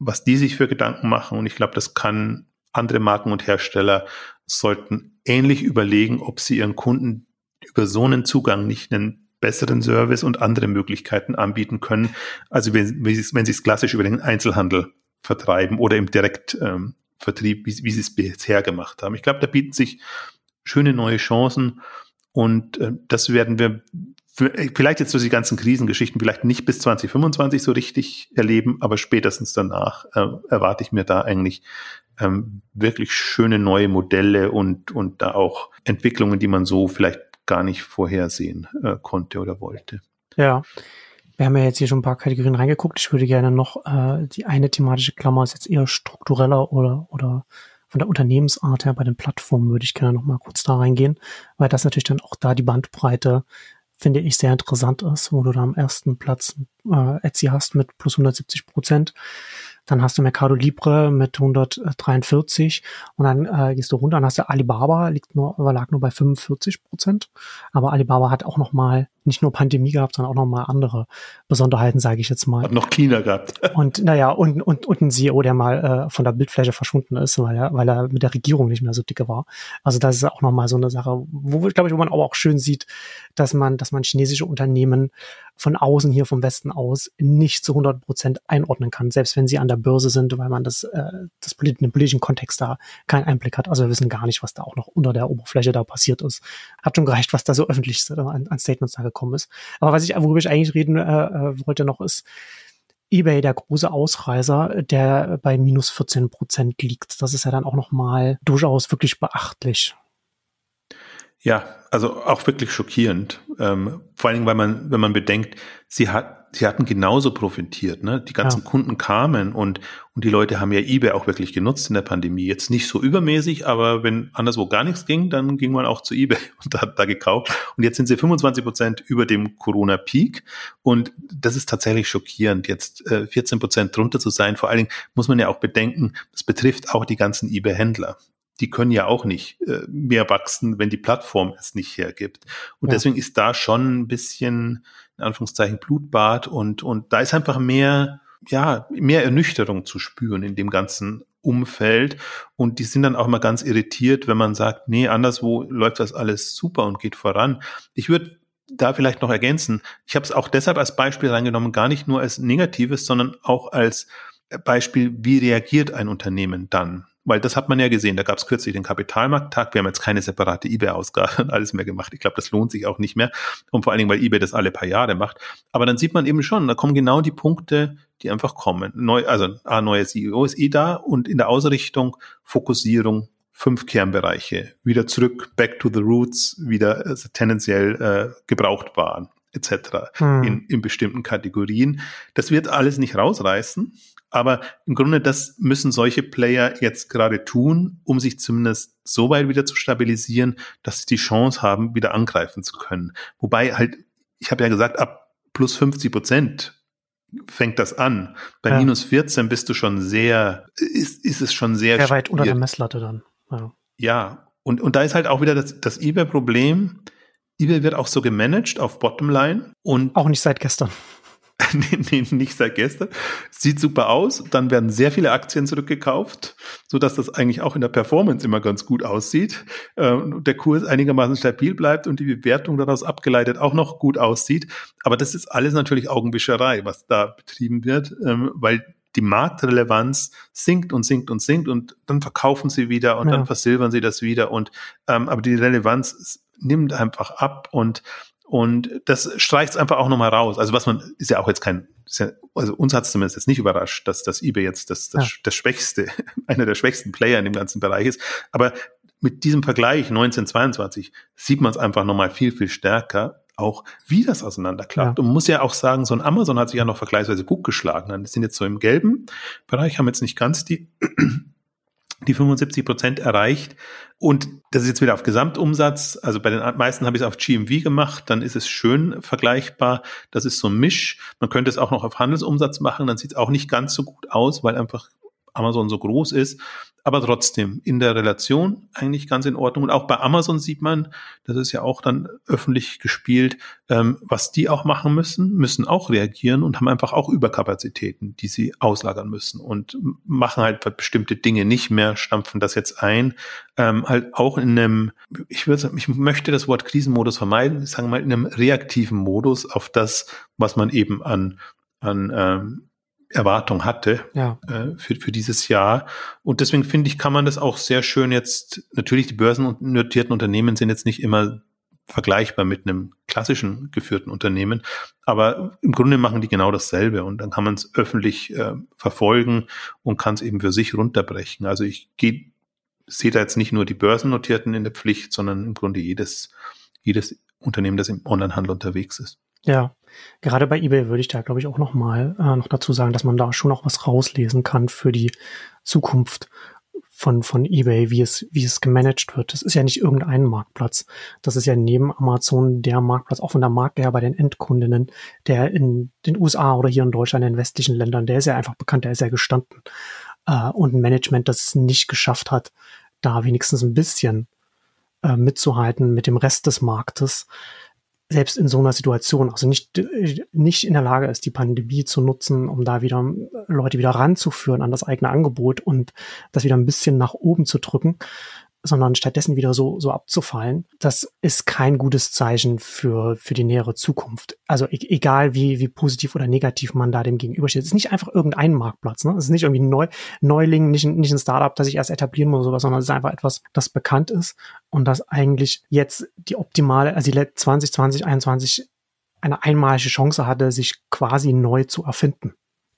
was die sich für Gedanken machen. Und ich glaube, das kann andere Marken und Hersteller sollten ähnlich überlegen, ob sie ihren Kunden über so einen Zugang nicht einen besseren Service und andere Möglichkeiten anbieten können. Also wenn, wenn sie es klassisch über den Einzelhandel vertreiben oder im direkt ähm, Vertrieb, wie, wie sie es bisher gemacht haben. Ich glaube, da bieten sich schöne neue Chancen und äh, das werden wir äh, vielleicht jetzt durch die ganzen Krisengeschichten vielleicht nicht bis 2025 so richtig erleben, aber spätestens danach äh, erwarte ich mir da eigentlich ähm, wirklich schöne neue Modelle und, und da auch Entwicklungen, die man so vielleicht gar nicht vorhersehen äh, konnte oder wollte. Ja, wir haben ja jetzt hier schon ein paar Kategorien reingeguckt. Ich würde gerne noch äh, die eine thematische Klammer ist jetzt eher struktureller oder oder von der Unternehmensart her bei den Plattformen würde ich gerne noch mal kurz da reingehen, weil das natürlich dann auch da die Bandbreite finde ich, sehr interessant ist, wo du da am ersten Platz äh, Etsy hast mit plus 170 Prozent. Dann hast du Mercado Libre mit 143 und dann äh, gehst du runter und hast du Alibaba, liegt nur, lag nur bei 45 Prozent. Aber Alibaba hat auch noch mal nicht nur Pandemie gehabt, sondern auch noch mal andere Besonderheiten, sage ich jetzt mal. Hat noch China gehabt. und naja, und, und, und ein CEO, der mal äh, von der Bildfläche verschwunden ist, weil er, weil er mit der Regierung nicht mehr so dicke war. Also das ist auch noch mal so eine Sache, wo, glaube ich, wo man aber auch schön sieht, dass man, dass man chinesische Unternehmen von außen hier vom Westen aus nicht zu 100 Prozent einordnen kann, selbst wenn sie an der Börse sind, weil man das, äh, das den politischen Kontext da keinen Einblick hat. Also wir wissen gar nicht, was da auch noch unter der Oberfläche da passiert ist. Hat schon gereicht, was da so öffentlich an, an Statements da gekommen ist. Aber was ich, worüber ich eigentlich reden äh, äh wollte noch ist, eBay, der große Ausreißer, der bei minus 14 Prozent liegt. Das ist ja dann auch nochmal durchaus wirklich beachtlich. Ja, also auch wirklich schockierend. Ähm, vor allen Dingen, weil man, wenn man bedenkt, sie hat, sie hatten genauso profitiert. Ne? Die ganzen ja. Kunden kamen und und die Leute haben ja eBay auch wirklich genutzt in der Pandemie. Jetzt nicht so übermäßig, aber wenn anderswo gar nichts ging, dann ging man auch zu eBay und hat da gekauft. Und jetzt sind sie 25 Prozent über dem Corona-Peak. Und das ist tatsächlich schockierend, jetzt äh, 14 Prozent drunter zu sein. Vor allen Dingen muss man ja auch bedenken, das betrifft auch die ganzen eBay-Händler die können ja auch nicht äh, mehr wachsen, wenn die Plattform es nicht hergibt. Und ja. deswegen ist da schon ein bisschen, in Anführungszeichen, Blutbad und, und da ist einfach mehr, ja, mehr Ernüchterung zu spüren in dem ganzen Umfeld. Und die sind dann auch mal ganz irritiert, wenn man sagt, nee, anderswo läuft das alles super und geht voran. Ich würde da vielleicht noch ergänzen, ich habe es auch deshalb als Beispiel reingenommen, gar nicht nur als negatives, sondern auch als Beispiel, wie reagiert ein Unternehmen dann? Weil das hat man ja gesehen, da gab es kürzlich den Kapitalmarkttag, wir haben jetzt keine separate eBay-Ausgabe und alles mehr gemacht. Ich glaube, das lohnt sich auch nicht mehr. Und vor allen Dingen, weil eBay das alle paar Jahre macht. Aber dann sieht man eben schon, da kommen genau die Punkte, die einfach kommen. Neu, also A, neuer CEO ist eh da und in der Ausrichtung Fokussierung, fünf Kernbereiche, wieder zurück, back to the roots, wieder also tendenziell äh, gebraucht waren etc. Hm. In, in bestimmten Kategorien. Das wird alles nicht rausreißen, aber im Grunde, das müssen solche Player jetzt gerade tun, um sich zumindest so weit wieder zu stabilisieren, dass sie die Chance haben, wieder angreifen zu können. Wobei halt, ich habe ja gesagt, ab plus 50 Prozent fängt das an. Bei ja. minus 14 bist du schon sehr, ist, ist es schon sehr. Sehr weit unter der Messlatte dann. Ja, ja. Und, und da ist halt auch wieder das, das eBay-Problem. eBay wird auch so gemanagt auf Bottomline und. Auch nicht seit gestern. nee, nicht seit gestern. Sieht super aus. Dann werden sehr viele Aktien zurückgekauft, so dass das eigentlich auch in der Performance immer ganz gut aussieht. Ähm, der Kurs einigermaßen stabil bleibt und die Bewertung daraus abgeleitet auch noch gut aussieht. Aber das ist alles natürlich Augenwischerei, was da betrieben wird, ähm, weil die Marktrelevanz sinkt und sinkt und sinkt und dann verkaufen sie wieder und ja. dann versilbern sie das wieder und ähm, aber die Relevanz nimmt einfach ab und und das streicht es einfach auch nochmal raus. Also was man, ist ja auch jetzt kein, ja, also uns hat es zumindest jetzt nicht überrascht, dass das eBay jetzt das, das, ja. das schwächste, einer der schwächsten Player in dem ganzen Bereich ist. Aber mit diesem Vergleich 1922 sieht man es einfach nochmal viel, viel stärker, auch wie das auseinanderklappt. Ja. Und man muss ja auch sagen, so ein Amazon hat sich ja noch vergleichsweise gut geschlagen. Dann sind jetzt so im gelben Bereich, haben jetzt nicht ganz die die 75 Prozent erreicht. Und das ist jetzt wieder auf Gesamtumsatz. Also bei den meisten habe ich es auf GMV gemacht. Dann ist es schön vergleichbar. Das ist so ein Misch. Man könnte es auch noch auf Handelsumsatz machen. Dann sieht es auch nicht ganz so gut aus, weil einfach Amazon so groß ist aber trotzdem in der Relation eigentlich ganz in Ordnung. Und auch bei Amazon sieht man, das ist ja auch dann öffentlich gespielt, ähm, was die auch machen müssen, müssen auch reagieren und haben einfach auch Überkapazitäten, die sie auslagern müssen und machen halt bestimmte Dinge nicht mehr, stampfen das jetzt ein, ähm, halt auch in einem, ich würde ich möchte das Wort Krisenmodus vermeiden, ich sage mal in einem reaktiven Modus auf das, was man eben an an ähm, Erwartung hatte ja. äh, für, für dieses Jahr. Und deswegen finde ich, kann man das auch sehr schön jetzt, natürlich die börsennotierten Unternehmen sind jetzt nicht immer vergleichbar mit einem klassischen geführten Unternehmen, aber im Grunde machen die genau dasselbe und dann kann man es öffentlich äh, verfolgen und kann es eben für sich runterbrechen. Also ich gehe, sehe da jetzt nicht nur die börsennotierten in der Pflicht, sondern im Grunde jedes, jedes Unternehmen, das im Onlinehandel unterwegs ist. Ja, gerade bei eBay würde ich da, glaube ich, auch noch mal äh, noch dazu sagen, dass man da schon noch was rauslesen kann für die Zukunft. von, von eBay, wie es, wie es gemanagt wird. Das ist ja nicht irgendein Marktplatz. Das ist ja neben Amazon der Marktplatz, auch von der Marke her bei den Endkundinnen, der in den USA oder hier in Deutschland, in den westlichen Ländern, der ist ja einfach bekannt, der ist ja gestanden. Äh, und ein Management, das es nicht geschafft hat, da wenigstens ein bisschen äh, mitzuhalten mit dem Rest des Marktes, selbst in so einer Situation, also nicht, nicht in der Lage ist, die Pandemie zu nutzen, um da wieder Leute wieder ranzuführen an das eigene Angebot und das wieder ein bisschen nach oben zu drücken, sondern stattdessen wieder so, so abzufallen, das ist kein gutes Zeichen für, für die nähere Zukunft. Also e egal wie, wie positiv oder negativ man da dem gegenübersteht. Es ist nicht einfach irgendein Marktplatz. Ne? Es ist nicht irgendwie ein Neu Neuling, nicht, nicht ein Startup, das ich erst etablieren muss oder sowas, sondern es ist einfach etwas, das bekannt ist und das eigentlich jetzt die optimale, also die 2020, 2021 eine einmalige Chance hatte, sich quasi neu zu erfinden.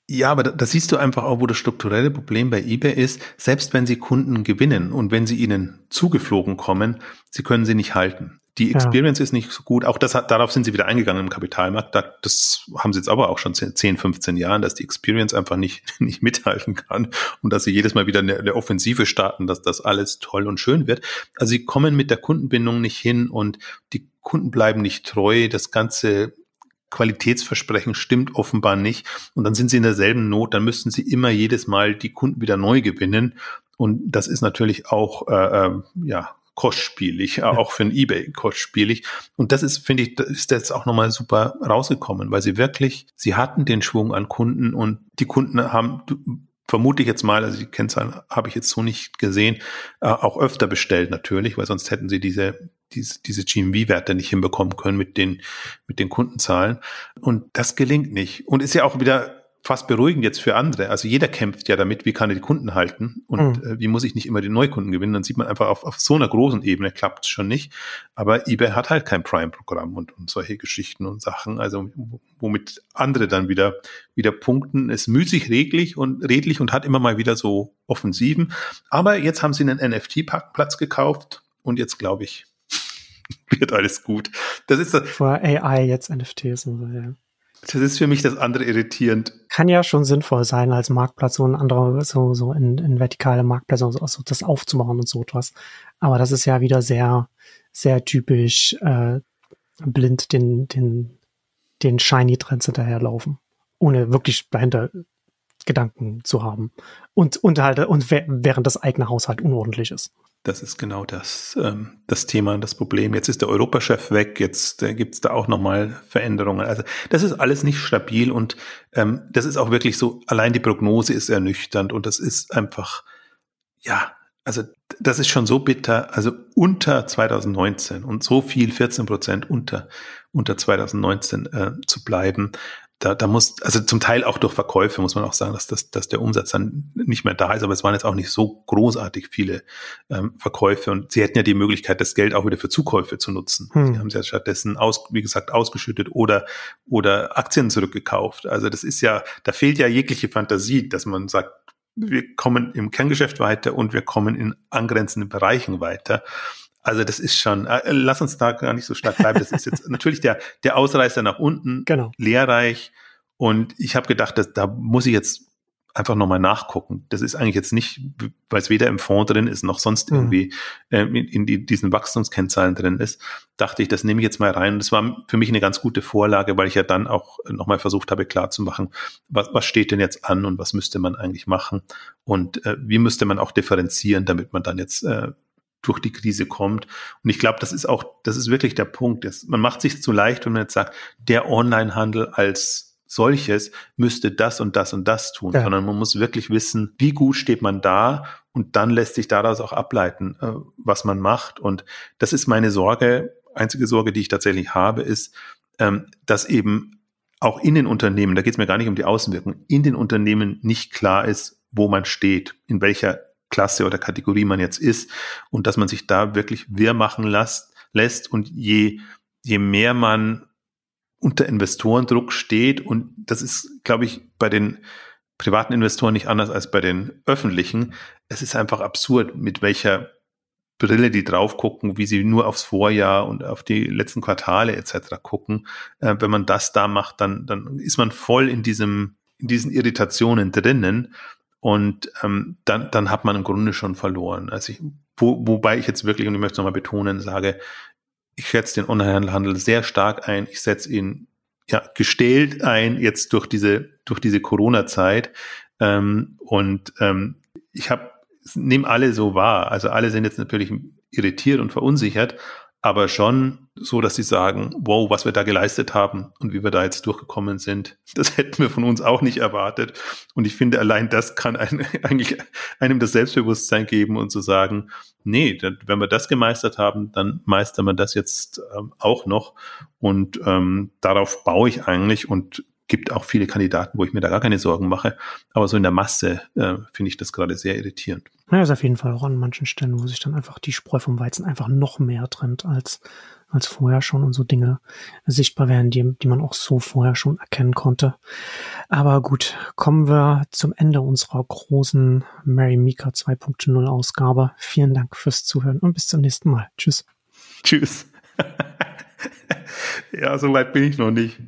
Ja, aber da, siehst du einfach auch, wo das strukturelle Problem bei eBay ist. Selbst wenn sie Kunden gewinnen und wenn sie ihnen zugeflogen kommen, sie können sie nicht halten. Die Experience ja. ist nicht so gut. Auch das hat, darauf sind sie wieder eingegangen im Kapitalmarkt. Da, das haben sie jetzt aber auch schon 10, 15 Jahren, dass die Experience einfach nicht, nicht mithalten kann und dass sie jedes Mal wieder eine, eine Offensive starten, dass das alles toll und schön wird. Also sie kommen mit der Kundenbindung nicht hin und die Kunden bleiben nicht treu. Das ganze Qualitätsversprechen stimmt offenbar nicht. Und dann sind sie in derselben Not, dann müssten sie immer jedes Mal die Kunden wieder neu gewinnen. Und das ist natürlich auch, äh, äh, ja, kostspielig, ja. auch für ein eBay kostspielig. Und das ist, finde ich, das ist jetzt auch nochmal super rausgekommen, weil sie wirklich, sie hatten den Schwung an Kunden und die Kunden haben, vermute ich jetzt mal, also die Kennzahlen habe ich jetzt so nicht gesehen, äh, auch öfter bestellt natürlich, weil sonst hätten sie diese diese, diese GMV-Werte nicht hinbekommen können mit den, mit den Kundenzahlen. Und das gelingt nicht. Und ist ja auch wieder fast beruhigend jetzt für andere. Also jeder kämpft ja damit, wie kann er die Kunden halten und mhm. äh, wie muss ich nicht immer die Neukunden gewinnen. Dann sieht man einfach, auf, auf so einer großen Ebene klappt es schon nicht. Aber eBay hat halt kein Prime-Programm und, und solche Geschichten und Sachen, also womit andere dann wieder, wieder punkten. Ist müßig, reglich und redlich und hat immer mal wieder so Offensiven. Aber jetzt haben sie einen NFT-Parkplatz gekauft und jetzt glaube ich, wird alles gut. Das ist das. Vor AI jetzt NFTs und so, ja. Das ist für mich das andere irritierend. Kann ja schon sinnvoll sein, als Marktplatz so ein anderer, so, so in, in vertikale Marktplätze, so, so das aufzubauen und so etwas. Aber das ist ja wieder sehr, sehr typisch, äh, blind den, den, den Shiny Trends hinterherlaufen. Ohne wirklich dahinter Gedanken zu haben. Und, und halt, und während das eigene Haushalt unordentlich ist. Das ist genau das, ähm, das Thema und das Problem. Jetzt ist der Europachef weg, jetzt äh, gibt es da auch nochmal Veränderungen. Also das ist alles nicht stabil und ähm, das ist auch wirklich so, allein die Prognose ist ernüchternd und das ist einfach, ja, also das ist schon so bitter, also unter 2019 und so viel, 14 Prozent unter, unter 2019 äh, zu bleiben da, da muss, also zum Teil auch durch Verkäufe muss man auch sagen, dass, dass, dass der Umsatz dann nicht mehr da ist, aber es waren jetzt auch nicht so großartig viele ähm, Verkäufe und sie hätten ja die Möglichkeit, das Geld auch wieder für Zukäufe zu nutzen. Hm. Sie haben es ja stattdessen aus, wie gesagt, ausgeschüttet oder, oder Aktien zurückgekauft. Also das ist ja, da fehlt ja jegliche Fantasie, dass man sagt, wir kommen im Kerngeschäft weiter und wir kommen in angrenzenden Bereichen weiter. Also das ist schon, äh, lass uns da gar nicht so stark bleiben. Das ist jetzt natürlich der, der Ausreißer nach unten, genau. lehrreich. Und ich habe gedacht, dass, da muss ich jetzt einfach nochmal nachgucken. Das ist eigentlich jetzt nicht, weil es weder im Fonds drin ist, noch sonst mhm. irgendwie äh, in, in die, diesen Wachstumskennzahlen drin ist, dachte ich, das nehme ich jetzt mal rein. Und das war für mich eine ganz gute Vorlage, weil ich ja dann auch nochmal versucht habe, klarzumachen, was, was steht denn jetzt an und was müsste man eigentlich machen und äh, wie müsste man auch differenzieren, damit man dann jetzt äh, durch die Krise kommt. Und ich glaube, das ist auch, das ist wirklich der Punkt. Das, man macht sich zu leicht, wenn man jetzt sagt, der Onlinehandel als solches müsste das und das und das tun, ja. sondern man muss wirklich wissen, wie gut steht man da und dann lässt sich daraus auch ableiten, äh, was man macht. Und das ist meine Sorge. Einzige Sorge, die ich tatsächlich habe, ist, ähm, dass eben auch in den Unternehmen, da geht es mir gar nicht um die Außenwirkung, in den Unternehmen nicht klar ist, wo man steht, in welcher Klasse oder Kategorie man jetzt ist und dass man sich da wirklich wirr machen lässt, lässt und je, je mehr man unter Investorendruck steht und das ist, glaube ich, bei den privaten Investoren nicht anders als bei den öffentlichen. Es ist einfach absurd, mit welcher Brille die drauf gucken, wie sie nur aufs Vorjahr und auf die letzten Quartale etc. gucken. Äh, wenn man das da macht, dann, dann ist man voll in diesem, in diesen Irritationen drinnen Und ähm, dann, dann hat man im Grunde schon verloren. Also ich, wo, wobei ich jetzt wirklich, und ich möchte es nochmal betonen, sage, ich schätze den Onlinehandel sehr stark ein. Ich setze ihn ja gestählt ein jetzt durch diese durch diese Corona-Zeit ähm, und ähm, ich habe nehme alle so wahr. Also alle sind jetzt natürlich irritiert und verunsichert, aber schon so, dass sie sagen, wow, was wir da geleistet haben und wie wir da jetzt durchgekommen sind, das hätten wir von uns auch nicht erwartet. Und ich finde, allein das kann ein, eigentlich einem das Selbstbewusstsein geben und zu sagen, nee, wenn wir das gemeistert haben, dann meistern wir das jetzt ähm, auch noch. Und ähm, darauf baue ich eigentlich und gibt auch viele Kandidaten, wo ich mir da gar keine Sorgen mache. Aber so in der Masse äh, finde ich das gerade sehr irritierend. Ja, ist auf jeden Fall auch an manchen Stellen, wo sich dann einfach die Spreu vom Weizen einfach noch mehr trennt als, als vorher schon und so Dinge sichtbar werden, die, die man auch so vorher schon erkennen konnte. Aber gut, kommen wir zum Ende unserer großen Mary Mika 2.0 Ausgabe. Vielen Dank fürs Zuhören und bis zum nächsten Mal. Tschüss. Tschüss. ja, so weit bin ich noch nicht.